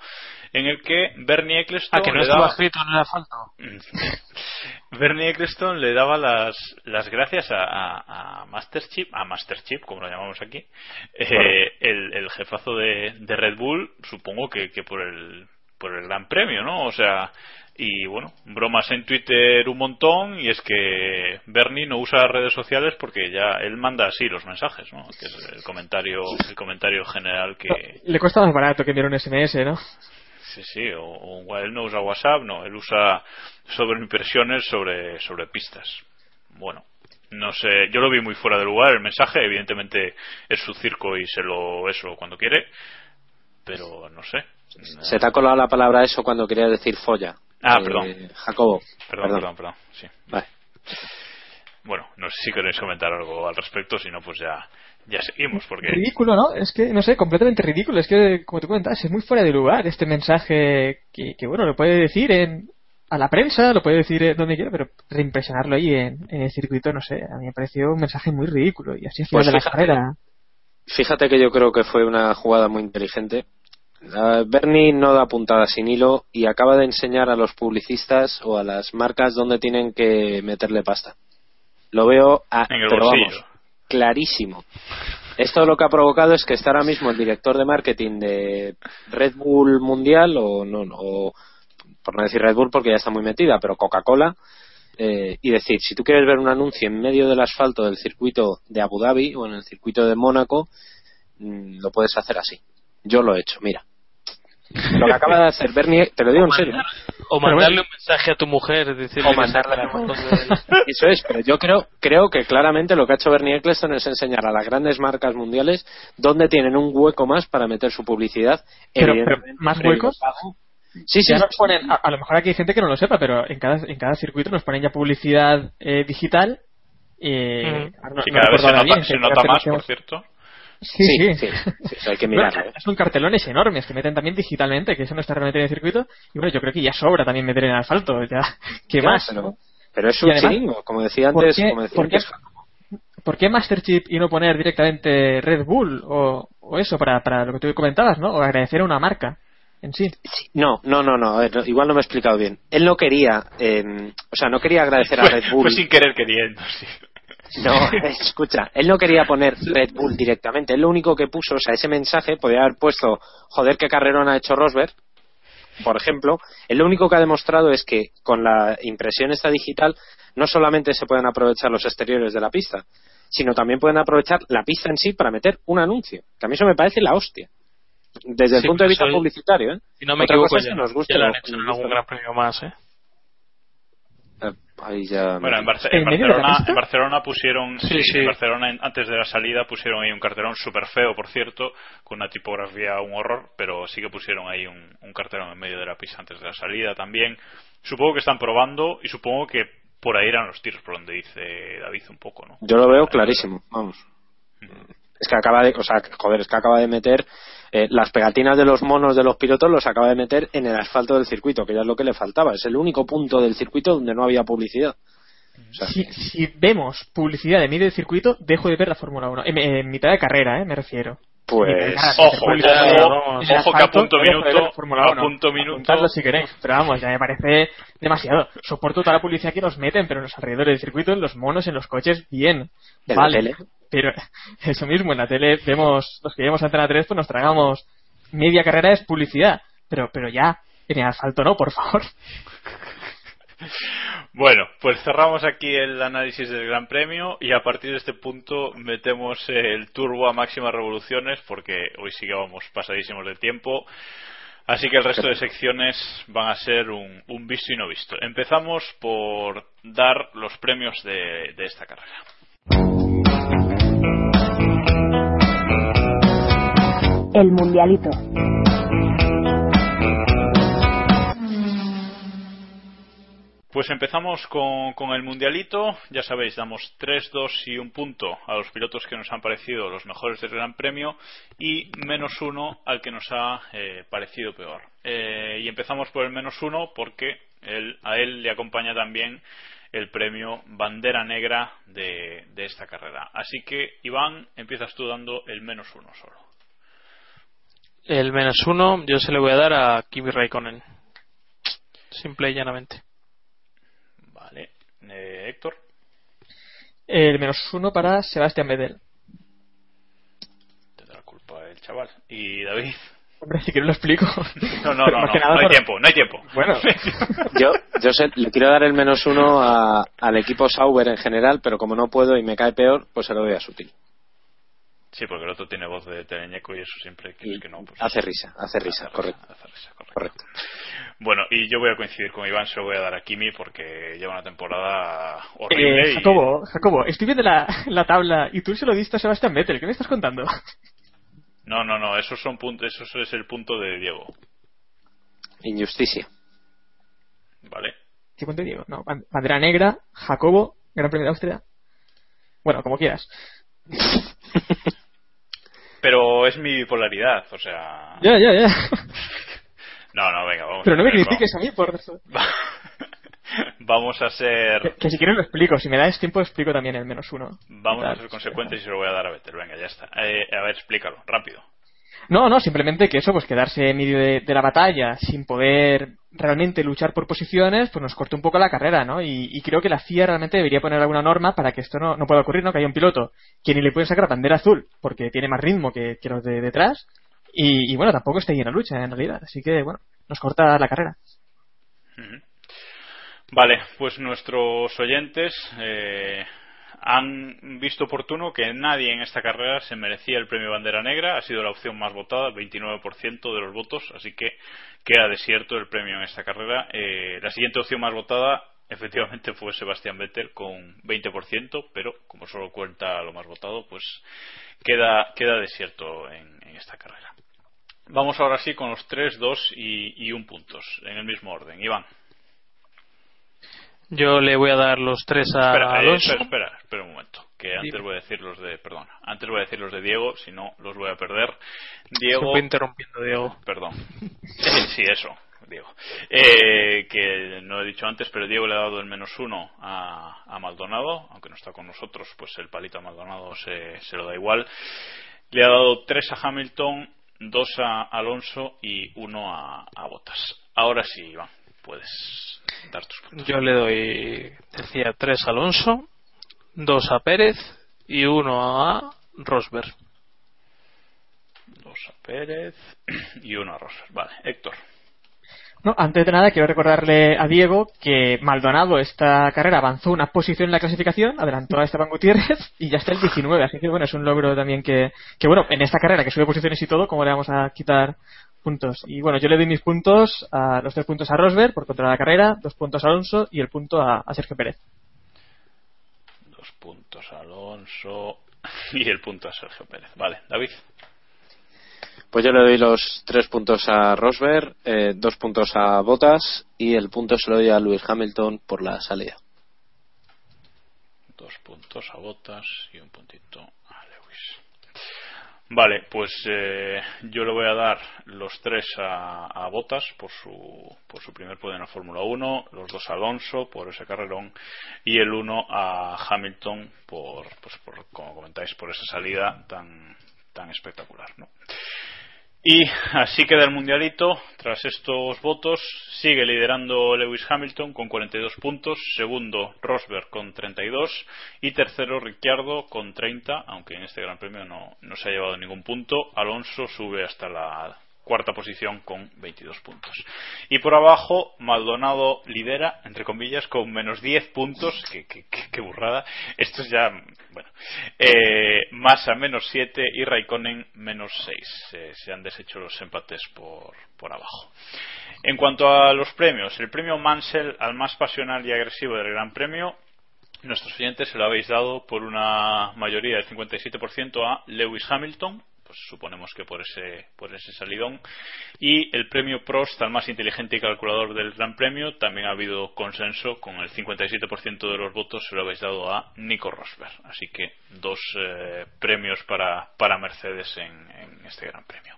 en el que Bernie Eccleston
Ah, que no
le
estaba
daba-
escrito en el asfalto.
Bernie Eccleston le daba las, las gracias a, a, a Master Chip, a Master Chip, como lo llamamos aquí, eh, el, el jefazo de, de Red Bull, supongo que, que por el por el Gran Premio, ¿no? O sea, y bueno, bromas en Twitter un montón y es que Bernie no usa redes sociales porque ya él manda así los mensajes, ¿no? Que es el comentario el comentario general que
Le cuesta más barato que enviar un SMS, ¿no?
Sí, sí, o, o él no usa WhatsApp, no, él usa sobreimpresiones sobre, sobre pistas. Bueno, no sé, yo lo vi muy fuera de lugar el mensaje, evidentemente es su circo y se lo eso cuando quiere, pero no sé.
Se te ha colado la palabra eso cuando quería decir folla.
Ah,
Eh,
perdón.
Jacobo.
Perdón, perdón, perdón, sí.
Vale.
Bueno, no sé si queréis comentar algo al respecto, si no, pues ya, ya seguimos, porque...
Ridículo, ¿no? Es que, no sé, completamente ridículo. Es que, como tú comentas, es muy fuera de lugar este mensaje que, que bueno, lo puede decir en a la prensa, lo puede decir eh, donde quiera, pero reimpresionarlo ahí en, en el circuito, no sé, a mí me pareció un mensaje muy ridículo. Y así es
Pues
de la carrera.
Fíjate que yo creo que fue una jugada muy inteligente. Bernie no da puntada sin hilo y acaba de enseñar a los publicistas o a las marcas dónde tienen que meterle pasta. Lo veo a, pero vamos, clarísimo. Esto lo que ha provocado es que está ahora mismo el director de marketing de Red Bull Mundial o no, no, o por no decir Red Bull porque ya está muy metida, pero Coca-Cola eh, y decir, si tú quieres ver un anuncio en medio del asfalto del circuito de Abu Dhabi o en el circuito de Mónaco, mm, lo puedes hacer así. Yo lo he hecho, mira. Lo que acaba de hacer Bernie, te lo digo en serio.
O mandarle un mensaje a tu mujer, decirle
O mandarle a- Eso es, pero yo creo, creo que claramente lo que ha hecho Bernie Eccleston es enseñar a las grandes marcas mundiales dónde tienen un hueco más para meter su publicidad.
Pero, pero ¿más huecos?
Sí, sí,
Ya
sí.
nos ponen, a, a lo mejor aquí hay gente que no lo sepa, pero en cada, en cada circuito nos ponen ya publicidad eh, digital. Eh, no-
que
no
cada vez se nota,
bien,
se
que
nota
cartel
más,
hacemos-
por cierto.
Sí,
Sí,
sí.
sí, sí, eso hay que mirarlo. ¿eh?
son cartelones enormes que meten también digitalmente, que eso no está realmente en el circuito. Y bueno, yo creo que ya sobra también meter en asfalto. Ya, ¿Qué más?
Pero, es un
además,
chiringo, como decía
¿por
antes.
qué-
como decía
por qué-
antes
¿Por qué Master Chip y no poner directamente Red Bull o, o eso para, para lo que tú comentabas, ¿no? O agradecer a una marca en sí.
No, no, no, no, ver, no, igual no me he explicado bien. Él no quería, eh, o sea, no quería agradecer a
Fue,
Red Bull.
fue sin querer queriendo, sí.
No, escucha, él no quería poner Red Bull directamente. Él lo único que puso, o sea, ese mensaje podía haber puesto, joder, qué carrerón ha hecho Rosberg. por ejemplo, él lo único que ha demostrado es que con la impresión esta digital no solamente se pueden aprovechar los exteriores de la pista, sino también pueden aprovechar la pista en sí para meter un anuncio. Que a mí eso me parece la hostia. Desde el
Sí,
punto de vista publicitario, ¿eh?
Si no me
Otra
equivoco,
cosa es que nos nos
algún gran premio más, ¿eh?
Eh, Ahí ya
Bueno, en, Barce-
¿En
en
medio de la
Barcelona, en Barcelona pusieron,
Sí,
sí,
sí.
en Barcelona en- antes de la salida pusieron ahí un cartelón súper feo, por cierto, con una tipografía un horror, pero sí que pusieron ahí un, un cartelón en medio de la pista antes de la salida también. Supongo que están probando y supongo que por ahí eran los tiros por donde dice David un poco, ¿no?
Yo lo veo clarísimo, vamos. Es que acaba de, o sea, joder, es que acaba de meter eh, las pegatinas de los monos de los pilotos los acaba de meter en el asfalto del circuito, que ya es lo que le faltaba. Es el único punto del circuito donde no había publicidad. O sea,
Si, si vemos publicidad de medio de circuito, dejo de ver la Fórmula 1. En, en mitad de carrera, ¿eh? Me refiero.
pues,
Ojo,
de-
ojo,
en
que a punto minuto, a
1.
punto minuto,
si queréis, pero vamos, ya me parece demasiado. Soporto toda la publicidad que nos meten, pero en los alrededores del circuito, en los monos, en los coches, bien.
En la
vale. Pero eso mismo, en la tele vemos, los que llevamos Antena 3, pues nos tragamos media carrera es publicidad. Pero, pero ya, en el asfalto no, por favor.
Bueno, pues cerramos aquí el análisis del Gran Premio y a partir de este punto metemos el turbo a máximas revoluciones porque hoy sí que vamos pasadísimos de tiempo. Así que el resto de secciones van a ser un, un visto y no visto. Empezamos por dar los premios de, de esta carrera.
El Mundialito.
Pues empezamos con, el mundialito. Ya sabéis, damos 3, 2 y un punto a los pilotos que nos han parecido los mejores del Gran Premio y menos uno al que nos ha eh, parecido peor. Eh, y empezamos por el menos uno porque a él le acompaña también el premio Bandera Negra de, de esta carrera. Así que, Iván, empiezas tú dando el menos uno solo.
El menos uno yo se le voy a dar a Kimi Raikkonen. Simple y llanamente.
Vale. Eh, Héctor.
El menos uno para Sebastián Vettel.
Te da la culpa el chaval. Y David.
Hombre, si que no lo explico.
No, no, no, no, no hay
por-
tiempo, no hay tiempo.
Bueno,
yo, yo sé- le quiero dar el menos uno a- al equipo Sauber en general, pero como no puedo y me cae peor, pues se lo doy a Sutil.
Sí, porque el otro tiene voz de teleñeco y eso siempre que, que no. Pues,
Hace risa, hace risa,
hace
correcto.
hace risa, correcto.
correcto.
Bueno, y yo voy a coincidir con Iván, se lo voy a dar a Kimi porque lleva una temporada horrible.
eh,
y-
Jacobo, Jacobo, estoy viendo la, la tabla y tú se lo diste a Sebastián Vettel. ¿Qué me estás contando?
No, no, no, esos son puntos, eso es el punto de Diego,
Injusticia.
¿vale?
¿Qué punto Diego? No, ban- bandera negra, Jacobo, Gran Premio de Austria. Bueno, como quieras.
Pero es mi bipolaridad, o sea.
Ya, ya, ya.
No, no, venga, vamos
Pero
a
no me critiques a mí por eso.
Vamos a ser.
Que, que si quieres lo explico. Si me das tiempo, explico también el menos uno.
Vamos a
Tal.
ser consecuentes y se lo voy a dar a Vettel. Venga, ya está. Eh, a ver, explícalo, rápido.
No, no, simplemente que eso, pues quedarse en medio de, la batalla sin poder realmente luchar por posiciones, pues nos corta un poco la carrera, ¿no? Y, creo que la FIA realmente debería poner alguna norma para que esto no, no pueda ocurrir, ¿no? Que haya un piloto que ni le pueden sacar bandera azul porque tiene más ritmo que, los de detrás y, y, bueno, tampoco ahí en la lucha en realidad. Así que, bueno, nos corta la carrera.
Vale, pues nuestros oyentes eh, han visto oportuno que nadie en esta carrera se merecía el premio Bandera Negra. Ha sido la opción más votada, 29% de los votos, así que queda desierto el premio en esta carrera. Eh, la siguiente opción más votada, efectivamente, fue Sebastián Vettel con 20%, pero como solo cuenta lo más votado, pues queda, queda desierto en, en esta carrera. Vamos ahora sí con los 3, 2 y, y 1 puntos, en el mismo orden. Iván.
Yo le voy a dar los tres a
Espera, eh,
Alonso.
espera, espera, espera un momento. Que antes voy a decir los de. Perdona. Antes voy a decir los de Diego, si no los voy a perder.
Se
Diego.
fue interrumpiendo, Diego.
Perdón. Eh, sí, eso, Diego. Eh, que no he dicho antes, pero Diego le ha dado el menos uno a, a Maldonado, aunque no está con nosotros, pues el palito a Maldonado se, se lo da igual. Le ha dado tres a Hamilton, dos a Alonso y uno a, a Bottas. Ahora sí, Iván, puedes dar tus puntos.
Yo le doy, decía, tres a Alonso, dos a Pérez y uno a Rosberg.
Dos a Pérez y uno a Rosas. Vale, Héctor.
No, antes de nada quiero recordarle a Diego que Maldonado esta carrera avanzó una posición en la clasificación, adelantó a Esteban Gutiérrez y ya está el 19, así que bueno, es un logro también que, que bueno, en esta carrera que sube posiciones y todo, ¿cómo le vamos a quitar puntos? Y bueno, yo le doy mis puntos, a los tres puntos a Rosberg por controlar la carrera, dos puntos a Alonso y el punto a, a Sergio Pérez.
Dos puntos a Alonso y el punto a Sergio Pérez. Vale, David.
Pues yo le doy los tres puntos a Rosberg, eh, dos puntos a Bottas y el punto se lo doy a Lewis Hamilton por la salida.
Dos puntos a Bottas y un puntito a Lewis. Vale, pues eh, yo le voy a dar los tres a, Bottas por su, por su primer podio en la Fórmula 1, los dos a Alonso por ese carrerón y el uno a Hamilton por, pues por como comentáis, por esa salida tan, tan espectacular. ¿no? Y así queda el mundialito. Tras estos votos, sigue liderando Lewis Hamilton con 42 puntos, segundo Rosberg con 32 y tercero Ricciardo con 30, aunque en este Gran Premio no, no se ha llevado ningún punto. Alonso sube hasta la cuarta posición con 22 puntos. Y por abajo, Maldonado lidera, entre comillas, con menos 10 puntos. Qué, qué burrada. Esto es ya, bueno. Eh, Massa menos 7 y Raikkonen menos 6. Eh, se han deshecho los empates por, por abajo. En cuanto a los premios, el premio Mansell al más pasional y agresivo del Gran Premio Nuestros oyentes se lo habéis dado por una mayoría del 57% a Lewis Hamilton, pues suponemos que por ese, por ese salidón. Y el premio Prost al más inteligente y calculador del Gran Premio también ha habido consenso, con el 57% de los votos se lo habéis dado a Nico Rosberg. Así que dos eh, premios para, para Mercedes en, en este Gran Premio.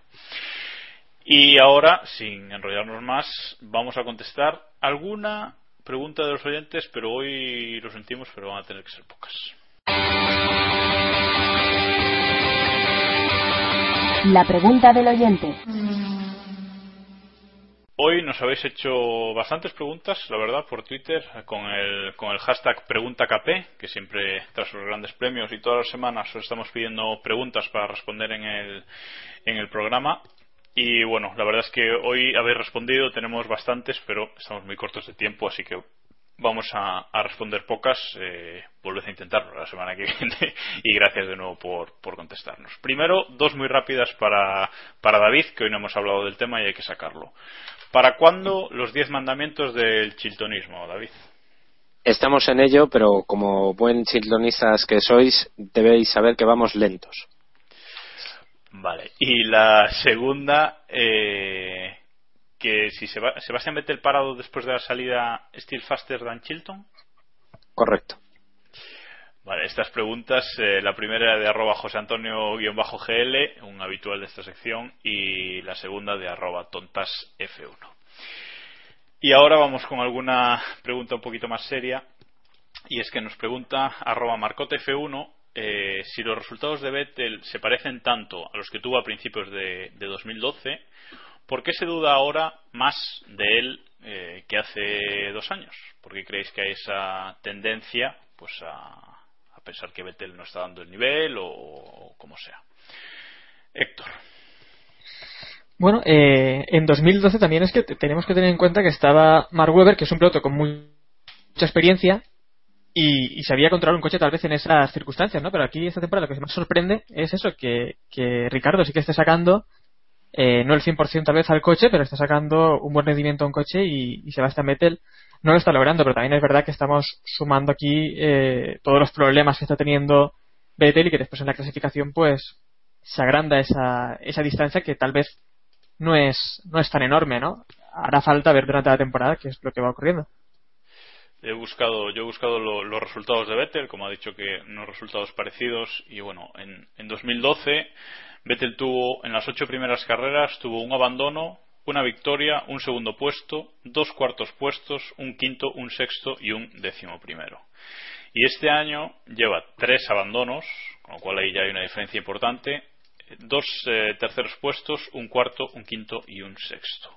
Y ahora, sin enrollarnos más, vamos a contestar alguna pregunta de los oyentes, pero hoy lo sentimos, pero van a tener que ser pocas.
La pregunta del oyente.
Hoy nos habéis hecho bastantes preguntas, la verdad, por Twitter con el, con el hashtag PreguntaKP, que siempre tras los grandes premios y todas las semanas os estamos pidiendo preguntas para responder en el, en el programa. Y bueno, la verdad es que hoy habéis respondido, tenemos bastantes, pero estamos muy cortos de tiempo, así que vamos a, a responder pocas. Eh, volved a intentarlo la semana que viene y gracias de nuevo por, por contestarnos. Primero, dos muy rápidas para, para David, que hoy no hemos hablado del tema y hay que sacarlo. ¿Para cuándo los diez mandamientos del chiltonismo, David?
Estamos en ello, pero como buen chiltonistas que sois, debéis saber que vamos lentos.
Vale. Y la segunda, eh, que si Seb- Sebastián Vettel parado después de la salida Still Faster than Chilton.
Correcto.
Vale, estas preguntas, eh, la primera de arroba José Antonio-GL, un habitual de esta sección, y la segunda de arroba tontasf1. Y ahora vamos con alguna pregunta un poquito más seria, y es que nos pregunta arroba marcotf1 eh, si los resultados de Vettel se parecen tanto a los que tuvo a principios de, de 2012, ¿por qué se duda ahora más de él eh, que hace dos años? ¿Por qué creéis que hay esa tendencia pues a, pensar que Vettel no está dando el nivel o, o como sea? Héctor.
Bueno, eh, en 2012 también es que te- tenemos que tener en cuenta que estaba Mark Webber, que es un piloto con mucha experiencia y, y sabía controlar un coche tal vez en esas circunstancias, ¿no? Pero aquí esta temporada lo que más sorprende es eso, que, que Ricardo sí que esté sacando, eh, no el 100% tal vez al coche, pero está sacando un buen rendimiento a un coche y, y Sebastián Vettel no lo está logrando, pero también es verdad que estamos sumando aquí eh, todos los problemas que está teniendo Vettel y que después en la clasificación pues se agranda esa, esa distancia que tal vez no es, no es tan enorme, ¿no? Hará falta ver durante la temporada qué es lo que va ocurriendo.
He buscado, yo he buscado lo- los resultados de Vettel, como ha dicho que unos resultados parecidos, y bueno, en, en 2012 Vettel tuvo en las ocho primeras carreras tuvo un abandono, una victoria, un segundo puesto, dos cuartos puestos, un quinto, un sexto y un décimo primero. Y este año lleva tres abandonos, con lo cual ahí ya hay una diferencia importante, dos eh, terceros puestos, un cuarto, un quinto y un sexto.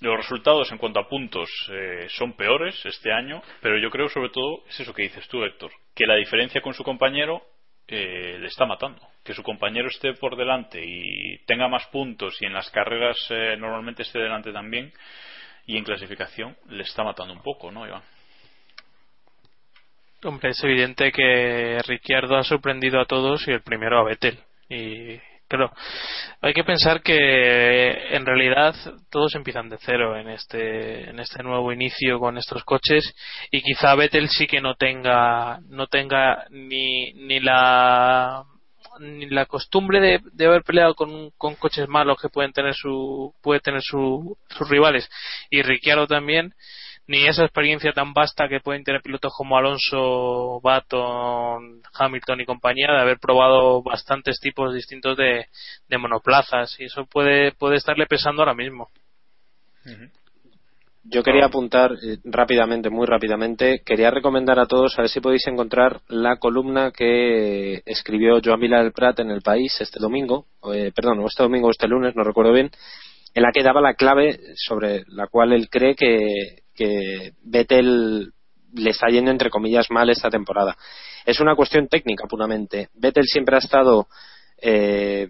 Los resultados en cuanto a puntos eh, son peores este año, pero yo creo sobre todo es eso que dices tú, Héctor, que la diferencia con su compañero eh, le está matando. Que su compañero esté por delante y tenga más puntos y en las carreras eh, normalmente esté delante también y en clasificación le está matando un poco, ¿no, Iván?
Hombre, es evidente que Ricciardo ha sorprendido a todos y el primero a Vettel. Y pero hay que pensar que en realidad todos empiezan de cero en este en este nuevo inicio con estos coches y quizá Vettel sí que no tenga no tenga ni ni la ni la costumbre de, de haber peleado con, con, coches malos que pueden tener su puede tener su, sus rivales. Y Ricciardo también ni esa experiencia tan vasta que pueden tener pilotos como Alonso, Baton, Hamilton y compañía de haber probado bastantes tipos distintos de, de monoplazas. Y eso puede, puede estarle pesando ahora mismo.
Yo quería apuntar eh, rápidamente, muy rápidamente, quería recomendar a todos a ver si podéis encontrar la columna que escribió Joan Vila del Prat en El País este domingo, eh, perdón, este domingo o este lunes, no recuerdo bien, en la que daba la clave sobre la cual él cree que, que Vettel le está yendo entre comillas mal esta temporada. Es una cuestión técnica puramente. Vettel siempre ha estado eh,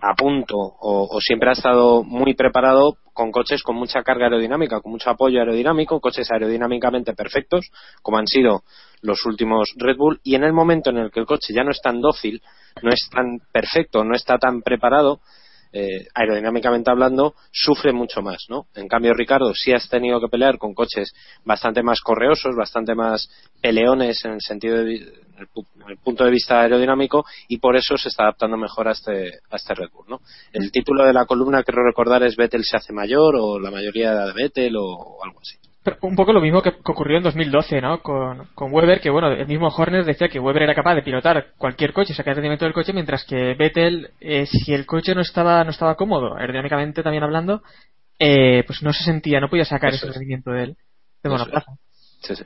a punto o, o, siempre ha estado muy preparado con coches con mucha carga aerodinámica, con mucho apoyo aerodinámico, coches aerodinámicamente perfectos, como han sido los últimos Red Bull, y en el momento en el que el coche ya no es tan dócil, no es tan perfecto, no está tan preparado, eh, aerodinámicamente hablando, sufre mucho más, ¿no? En cambio, Ricardo sí has tenido que pelear con coches bastante más correosos, bastante más peleones en el sentido de, el punto de vista aerodinámico y por eso se está adaptando mejor a este, a este Red Bull, ¿no? El título de la columna, quiero recordar, es Vettel se hace mayor o la mayoría de Vettel o, o algo así
un poco lo mismo que, ocurrió en 2012, ¿no? Con, con, Weber, que bueno, el mismo Horner decía que Weber era capaz de pilotar cualquier coche, sacar el rendimiento del coche, mientras que Vettel, eh, si el coche no estaba, no estaba cómodo, aerodinámicamente también hablando, eh, pues no se sentía, no podía sacar Eso ese es. rendimiento de él, de.
Sí, sí.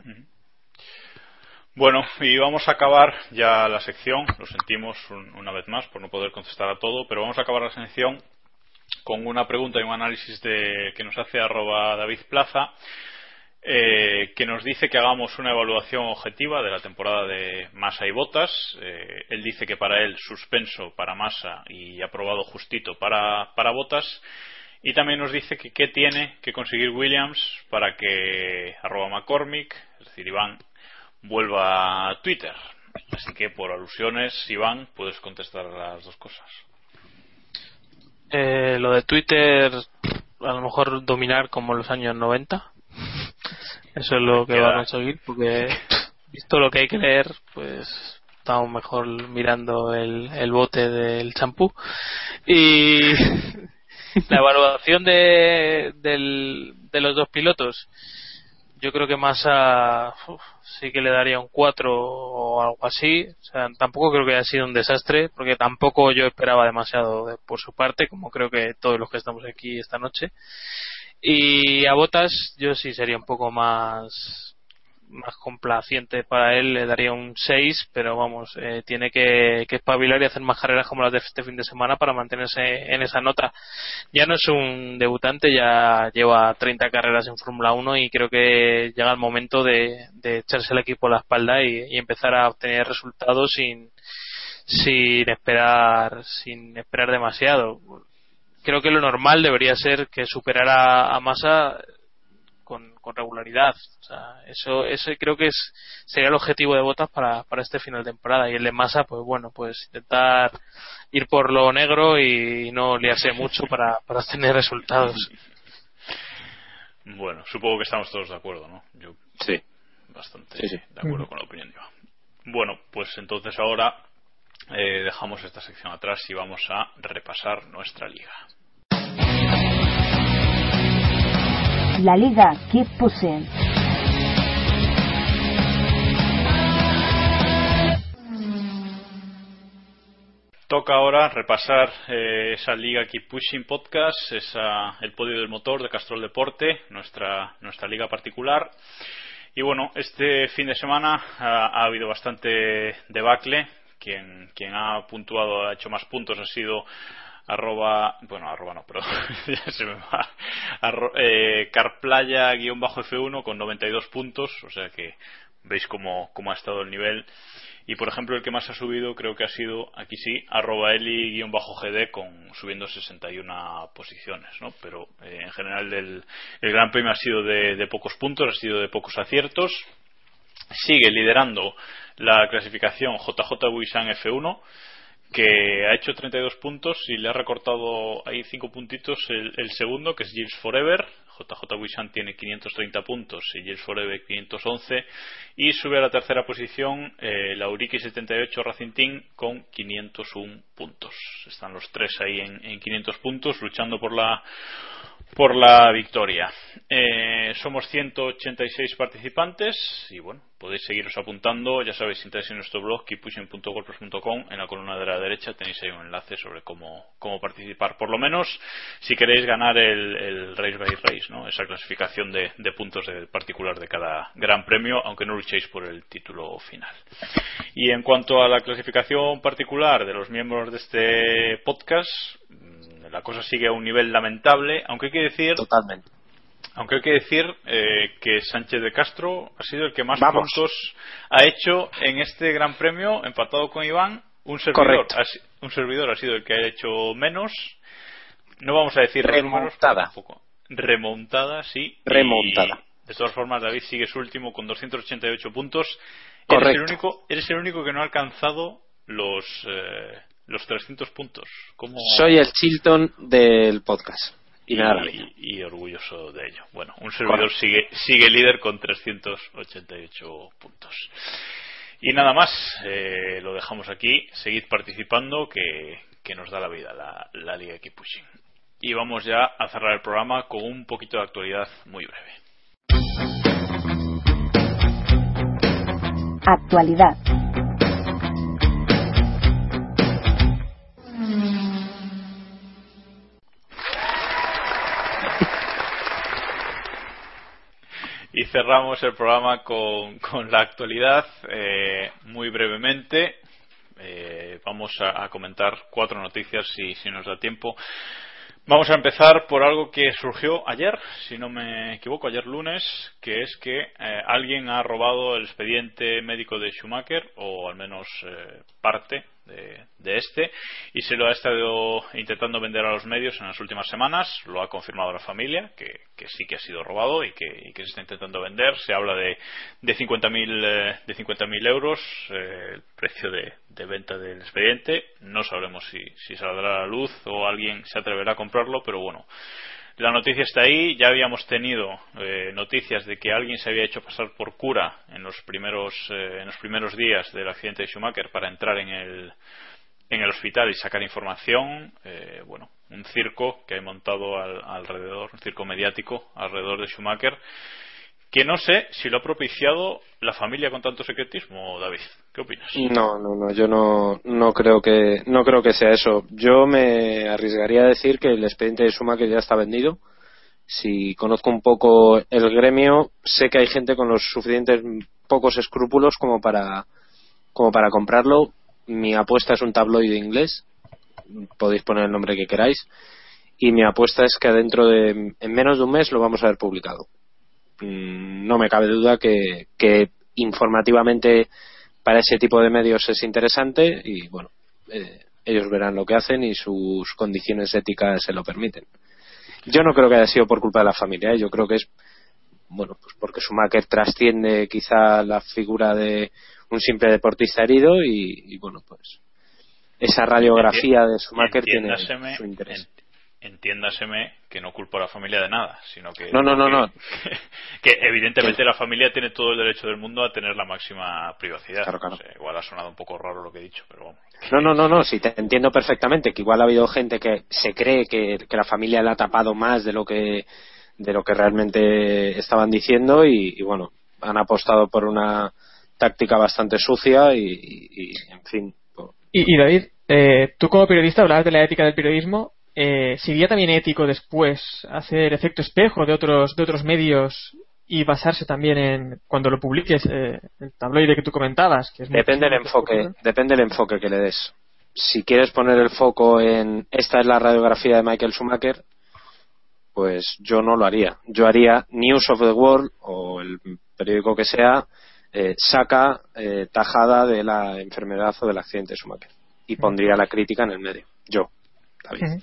Bueno, y vamos a acabar ya la sección, lo sentimos un, una vez más por no poder contestar a todo, pero vamos a acabar la sección con una pregunta y un análisis de, que nos hace arroba David Plaza eh, que nos dice que hagamos una evaluación objetiva de la temporada de Massa y Botas. Eh, él dice que para él suspenso para Massa y aprobado justito para, para Botas. Y también nos dice que qué tiene que conseguir Williams para que arroba McCormick, es decir, Iván, vuelva a Twitter. Así que por alusiones, Iván, puedes contestar las dos cosas.
Eh, lo de Twitter, a lo mejor dominar como en los años 90 eso es lo que van a seguir, porque visto lo que hay que leer, pues estamos mejor mirando el, el bote del champú. Y la evaluación de, del, de los dos pilotos, yo creo que Massa sí que le daría un 4 o algo así. O sea, tampoco creo que haya sido un desastre, porque tampoco yo esperaba demasiado de, por su parte, como creo que todos los que estamos aquí esta noche. Y a Botas yo sí sería un poco más más complaciente para él, le daría un 6, pero vamos, eh, tiene que, que espabilar y hacer más carreras como las de este fin de semana para mantenerse en esa nota. Ya no es un debutante, ya lleva 30 carreras en Fórmula 1 y creo que llega el momento de, echarse el equipo a la espalda y, y empezar a obtener resultados sin, sin esperar, sin esperar demasiado creo que lo normal debería ser que superara a Massa con, con regularidad. O sea, eso, eso creo que es, sería el objetivo de Botas para, para este final de temporada. Y el de Massa, pues bueno, pues intentar ir por lo negro y no liarse mucho para, para obtener resultados.
Bueno, supongo que estamos todos de acuerdo, ¿no? Yo
sí.
Bastante
sí, sí.
de acuerdo con la opinión de Iván. Bueno, pues entonces ahora eh, dejamos esta sección atrás y vamos a repasar nuestra liga.
La liga Keep Pushing.
Toca ahora repasar eh, esa liga Keep Pushing Podcast, esa, el podio del motor de Castrol Deporte, nuestra, nuestra liga particular. Y bueno, este fin de semana ha, ha habido bastante debacle quien, quien ha puntuado, ha hecho más puntos ha sido arroba, bueno, arroba no, pero ya se me va, arro, eh, carplaya-f1 con 92 puntos, o sea que veis cómo, cómo ha estado el nivel. Y por ejemplo, el que más ha subido creo que ha sido, aquí sí, arroba eli-gd con subiendo 61 posiciones, ¿no? Pero eh, en general el, el Gran Premio ha sido de, de pocos puntos, ha sido de pocos aciertos. Sigue liderando la clasificación JJ Buisan F1 que ha hecho 32 puntos y le ha recortado ahí 5 puntitos el, el segundo, que es Gilles Forever. JJ Wishan tiene 530 puntos y Gilles Forever 511. Y sube a la tercera posición eh, la Uriki 78 Racing Team con 501 puntos. Están los tres ahí en, en 500 puntos luchando por la por la victoria. Eh, somos 186 participantes y bueno, podéis seguiros apuntando. Ya sabéis, entráis en nuestro blog keeppushing.golpers.com. En la columna de la derecha tenéis ahí un enlace sobre cómo, cómo participar. Por lo menos, si queréis ganar el, el Race by Race, ¿no? esa clasificación de, de puntos de particular de cada gran premio, aunque no luchéis por el título final. Y en cuanto a la clasificación particular de los miembros de este podcast, la cosa sigue a un nivel lamentable, aunque hay que decir.
Totalmente.
Aunque hay que decir eh, que Sánchez de Castro ha sido el que más Vamos. puntos ha hecho en este Gran Premio, empatado con Iván. Un servidor, ha, un servidor ha sido el que ha hecho menos. No vamos a decir
remontada.
Números, remontada, sí.
Remontada.
Y, de todas formas, David sigue su último con 288 puntos.
Correcto.
Eres el único, eres el único que no ha alcanzado los eh, los 300 puntos. ¿Cómo...
Soy el Chilton del podcast. Y,
y, y, orgulloso de ello. Bueno, un servidor sigue, sigue líder con 388 puntos. Y nada más, eh, lo dejamos aquí. Seguid participando, que, que nos da la vida la, la Liga Keep Pushing. Y vamos ya a cerrar el programa con un poquito de actualidad muy breve.
Actualidad.
Cerramos el programa con, la actualidad eh, muy brevemente. Eh, vamos a, comentar cuatro noticias si, si nos da tiempo. Vamos a empezar por algo que surgió ayer, si no me equivoco, ayer lunes, que es que eh, alguien ha robado el expediente médico de Schumacher, o al menos eh, parte de, de, este, y se lo ha estado intentando vender a los medios en las últimas semanas. Lo ha confirmado la familia, que, que sí que ha sido robado y que, y que, se está intentando vender. Se habla de, de 50.000 eh, de 50 euros, eh, el precio de, de, venta del expediente. No sabremos si, si saldrá a la luz o alguien se atreverá a comprarlo, pero bueno. La noticia está ahí. Ya habíamos tenido eh, noticias de que alguien se había hecho pasar por cura en los primeros eh, en los primeros días del accidente de Schumacher para entrar en el en el hospital y sacar información. Eh, bueno, un circo que hay montado al, alrededor, un circo mediático alrededor de Schumacher que no sé si lo ha propiciado la familia con tanto secretismo, David. ¿Qué opinas?
No, no, no, yo no, no creo que no creo que sea eso. Yo me arriesgaría a decir que el expediente de Schumacher ya está vendido. Si conozco un poco el gremio, sé que hay gente con los suficientes pocos escrúpulos como para como para comprarlo. Mi apuesta es un tabloide inglés. Podéis poner el nombre que queráis. Y mi apuesta es que dentro de en menos de un mes lo vamos a ver publicado no me cabe duda que, que, informativamente para ese tipo de medios es interesante y bueno eh, ellos verán lo que hacen y sus condiciones éticas se lo permiten yo no creo que haya sido por culpa de la familia ¿eh? yo creo que es bueno pues porque Schumacher trasciende quizá la figura de un simple deportista herido y, y bueno pues esa radiografía de Schumacher tiene su interés
entiéndaseme que no culpo a la familia de nada, sino que
no, no, no,
que,
no.
que evidentemente la familia tiene todo el derecho del mundo a tener la máxima privacidad.
Claro, claro.
Igual ha sonado un poco raro lo que he dicho, pero vamos.
No, no, no, no, sí te entiendo perfectamente que igual ha habido gente que se cree que, que la familia le ha tapado más de lo que de lo que realmente estaban diciendo y, y bueno, han apostado por una táctica bastante sucia y, y, y en fin. Por...
Y, y David, eh, tú como periodista hablabas de la ética del periodismo eh, sería también ético después hacer efecto espejo de otros de otros medios y basarse también en cuando lo publiques eh, el tabloide que tú comentabas que es
depende del enfoque depende del enfoque que le des. Si quieres poner el foco en esta es la radiografía de Michael Schumacher pues yo no lo haría. Yo haría News of the World o el periódico que sea eh, saca eh, tajada de la enfermedad o del accidente de Schumacher y pondría la crítica en el medio. Yo, David.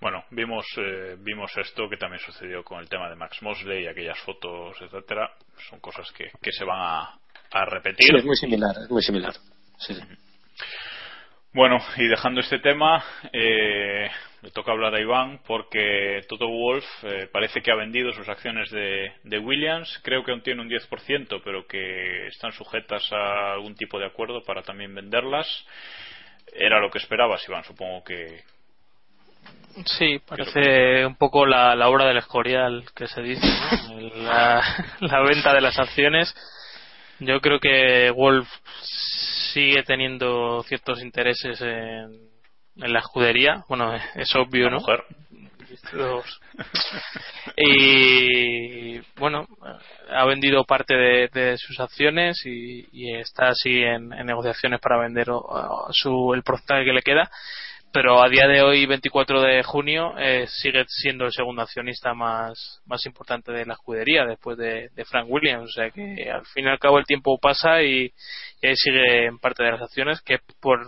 Bueno, vimos eh, vimos esto que también sucedió con el tema de Max Mosley, aquellas fotos, etcétera. Son cosas que, que se van a, a repetir.
Sí, es muy similar, es muy similar. Sí, sí.
Bueno, y dejando este tema, eh, le toca hablar a Iván porque Toto Wolf eh, parece que ha vendido sus acciones de, de, Williams. Creo que aún tiene un 10%, pero que están sujetas a algún tipo de acuerdo para también venderlas. Era lo que esperabas, Iván. Supongo que.
Sí, parece un poco la, la obra del escorial que se dice, ¿no? la, la venta de las acciones. Yo creo que Wolf sigue teniendo ciertos intereses en, en la escudería. Bueno, es obvio,
La
¿no?
mujer.
Y bueno, ha vendido parte de, de sus acciones y, y está así en, en negociaciones para vender su, el porcentaje que le queda. Pero a día de hoy, 24 de junio, eh, sigue siendo el segundo accionista más, más importante de la escudería después de, de Frank Williams. O sea que al fin y al cabo el tiempo pasa y, y ahí sigue en parte de las acciones que por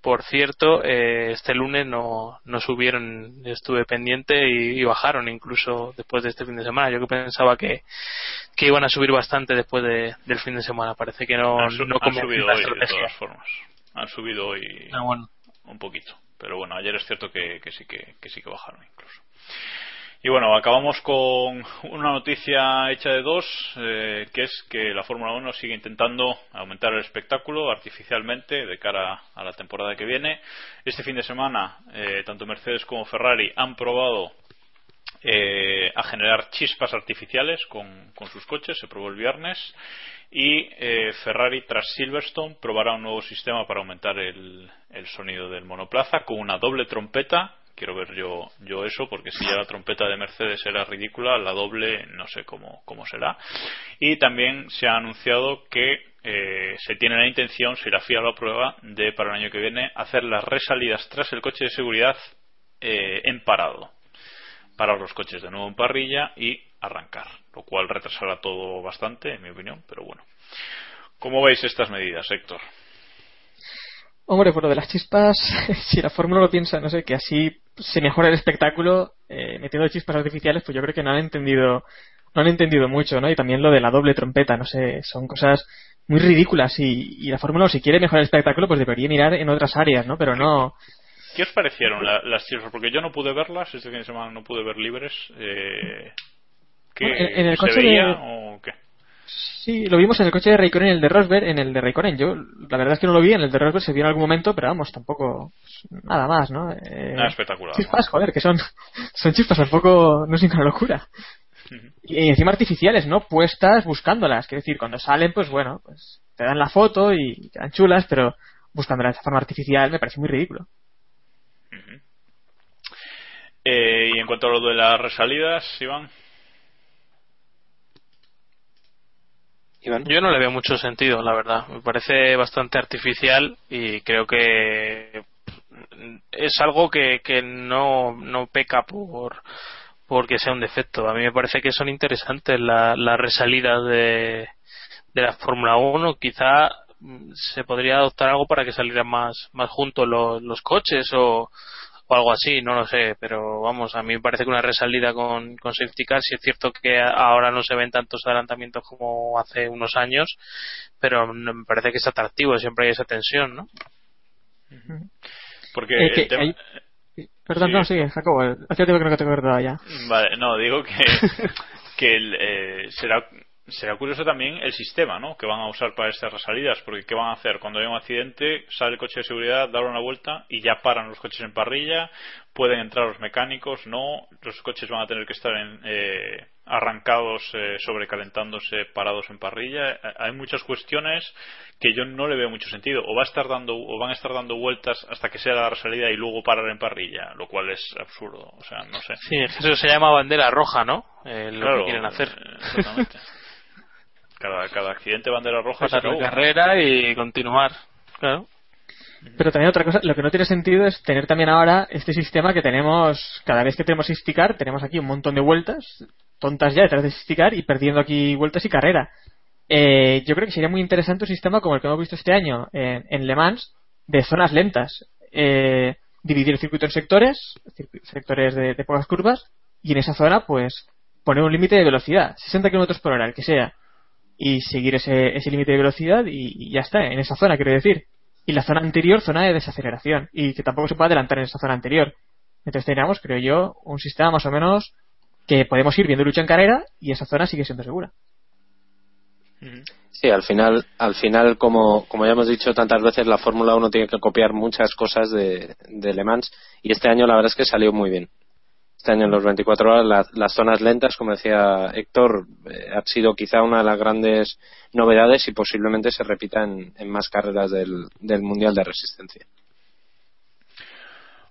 por cierto, eh, este lunes no, no subieron, estuve pendiente y, y, bajaron incluso después de este fin de semana. Yo que pensaba que, que iban a subir bastante después de, del fin de semana. Parece que no,
han, su
no
han subido hoy, de todas formas. Han subido hoy
ah, bueno.
Un poquito. Pero bueno, ayer es cierto que, sí que, que sí que bajaron incluso. Y bueno, acabamos con una noticia hecha de dos, eh, que es que la Fórmula 1 sigue intentando aumentar el espectáculo artificialmente de cara a la temporada que viene. Este fin de semana, eh, tanto Mercedes como Ferrari han probado eh, a generar chispas artificiales con, con, sus coches, se probó el viernes. Y Ferrari, tras Silverstone, probará un nuevo sistema para aumentar el, el sonido del monoplaza con una doble trompeta quiero ver yo, yo eso, porque si ya la trompeta de Mercedes era ridícula, la doble no sé cómo, cómo será. Y también se ha anunciado que eh, se tiene la intención, si la FIA lo aprueba, de para el año que viene hacer las resalidas tras el coche de seguridad eh, en parado. Parar los coches de nuevo en parrilla y arrancar, lo cual retrasará todo bastante, en mi opinión, pero bueno. ¿Cómo veis estas medidas, Héctor?
Hombre, por lo de las chispas, si la Fórmula lo piensa, no sé, que así se mejora el espectáculo eh, metiendo chispas artificiales, pues yo creo que no han entendido, no han entendido mucho, ¿no? Y también lo de la doble trompeta, no sé, son cosas muy ridículas y, y la Fórmula si quiere mejorar el espectáculo, pues debería mirar en otras áreas, ¿no? Pero no.
¿Qué os parecieron la, las chispas? Porque yo no pude verlas, este fin de semana no pude ver libres. Eh, ¿qué,
en, en el
¿Se
coche
veía
de...
o qué?
Sí, lo vimos en el coche de Raikkonen y el de Rosberg, en el de Raikkonen. Yo, la verdad es que no lo vi, en el de Rosberg se vio en algún momento, pero vamos, tampoco nada más, ¿no? Eh,
Nada espectacular.
Chispas,
¿no?
joder, que son, son chispas, tampoco, no es ninguna locura. Y, y, encima artificiales, ¿no? Puestas buscándolas. Quiero decir, cuando salen, pues bueno, pues te dan la foto y quedan chulas, pero buscándolas de forma artificial me parece muy ridículo.
Uh -huh. eh, y en cuanto a lo de las resalidas, Iván.
Yo no le veo mucho sentido, la verdad. Me parece bastante artificial y creo que es algo que, que no, no peca por porque sea un defecto. A mí me parece que son interesantes las la resalidas de, de la Fórmula 1. Quizá se podría adoptar algo para que salieran más, más juntos los, los coches o, o algo así, no lo sé, pero vamos, a mí me parece que una resalida con, con safety car, si es cierto que ahora no se ven tantos adelantamientos como hace unos años, pero me parece que es atractivo, siempre hay esa tensión, ¿no?
Porque
eh, que
tema...
hay... Perdón, sí. no, sigue, Jacobo, hacía tiempo que no te acordaba ya.
Vale, no, digo que, que el, eh, será será curioso también el sistema ¿no? que van a usar para estas resalidas, porque ¿qué van a hacer? Cuando hay un accidente, sale el coche de seguridad, da una vuelta y ya paran los coches en parrilla, pueden entrar los mecánicos, no, los coches van a tener que estar en, eh, arrancados, eh, sobrecalentándose, parados en parrilla. Hay muchas cuestiones que yo no le veo mucho sentido. O va a estar dando, o van a estar dando vueltas hasta que sea la resalida y luego parar en parrilla, lo cual es absurdo. O sea, no sé.
Sí, eso se llama bandera roja, ¿no? Eh, lo
claro,
que quieren hacer.
Exactamente. cada, cada accidente bandera roja
Pasar la carrera y continuar claro
pero también otra cosa, lo que no tiene sentido es tener también ahora este sistema que tenemos, cada vez que tenemos Isticar, tenemos aquí un montón de vueltas, tontas ya detrás de Isticar y perdiendo aquí vueltas y carrera. eh, yo creo que sería muy interesante un sistema como el que hemos visto este año en, en Le Mans, de zonas lentas. Eh, dividir el circuito en sectores, sectores de, de pocas curvas, y en esa zona, pues, poner un límite de velocidad, 60 km por hora, el que sea, y seguir ese, ese límite de velocidad y, y ya está, en esa zona, quiero decir. Y la zona anterior, zona de desaceleración, y que tampoco se puede adelantar en esa zona anterior. Entonces tendríamos, creo yo, un sistema más o menos que podemos ir viendo lucha en carrera y esa zona sigue siendo segura.
Sí, al final, al final como, como ya hemos dicho tantas veces, la Fórmula 1 tiene que copiar muchas cosas de, de Le Mans y este año la verdad es que salió muy bien. Este en los 24 horas las, zonas lentas, como decía Héctor, eh, ha sido quizá una de las grandes novedades y posiblemente se repita en, más carreras del, Mundial de Resistencia.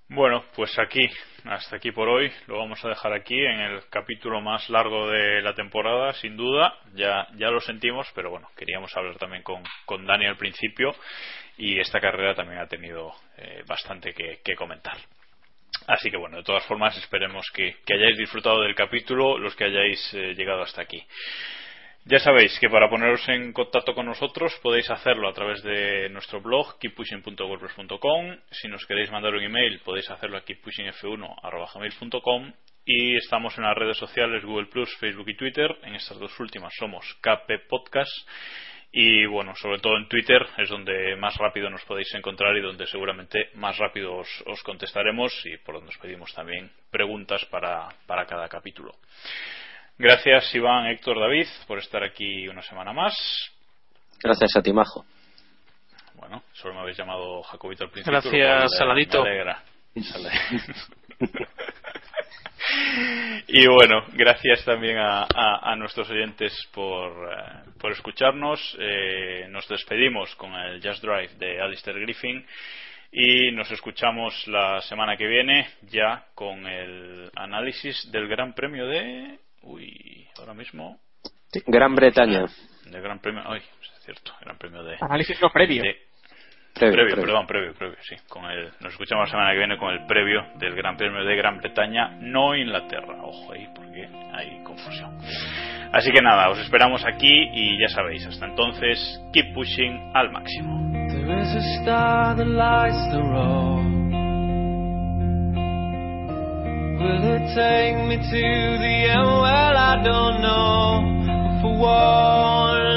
Bueno, pues aquí, hasta aquí por hoy. Lo vamos a dejar aquí en el capítulo más largo de la temporada, sin duda. Ya, ya lo sentimos, pero bueno, queríamos hablar también con, con Dani al principio y esta carrera también ha tenido eh, bastante que comentar. Así que bueno, de todas formas esperemos que, hayáis disfrutado del capítulo los que hayáis eh, llegado hasta aquí. Ya sabéis que para poneros en contacto con nosotros podéis hacerlo a través de nuestro blog keeppushing.wordpress.com. Si nos queréis mandar un email podéis hacerlo a keeppushingf1.gmail.com y estamos en las redes sociales Google Facebook y Twitter. En estas dos últimas somos KP Podcast y bueno, sobre todo en Twitter es donde más rápido nos podéis encontrar y donde seguramente más rápido os, os contestaremos y por donde os pedimos también preguntas para, para cada capítulo. Gracias Iván, Héctor, David por estar aquí una semana más.
Gracias a ti, Majo.
Bueno, solo me habéis llamado Jacobito al principio.
Gracias, Saladito.
me alegra. Y bueno, gracias también a, a- a nuestros oyentes por, eh, por escucharnos. Eh, nos despedimos con el Just Drive de Alistair Griffin y nos escuchamos la semana que viene ya con el análisis del Gran Premio de. Uy, ahora mismo.
Gran Bretaña.
Del Gran Premio. Ay, es cierto, Gran Premio de.
Análisis no previo.
de-
Previo,
previo,
previo.
perdón, previo, previo, sí. Con el, nos escuchamos la semana que viene con el previo del Gran Premio de Gran Bretaña, no Inglaterra. Ojo ahí, porque hay confusión. Así que nada, os esperamos aquí y ya sabéis, hasta entonces, keep pushing al máximo.
There is a star that lights the road. Will it take me to the end? Well, I don't know. But for one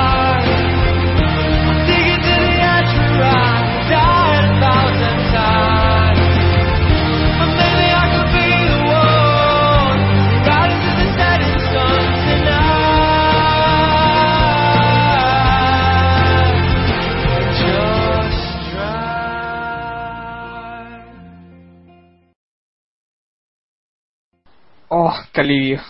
Oh, qué alivio.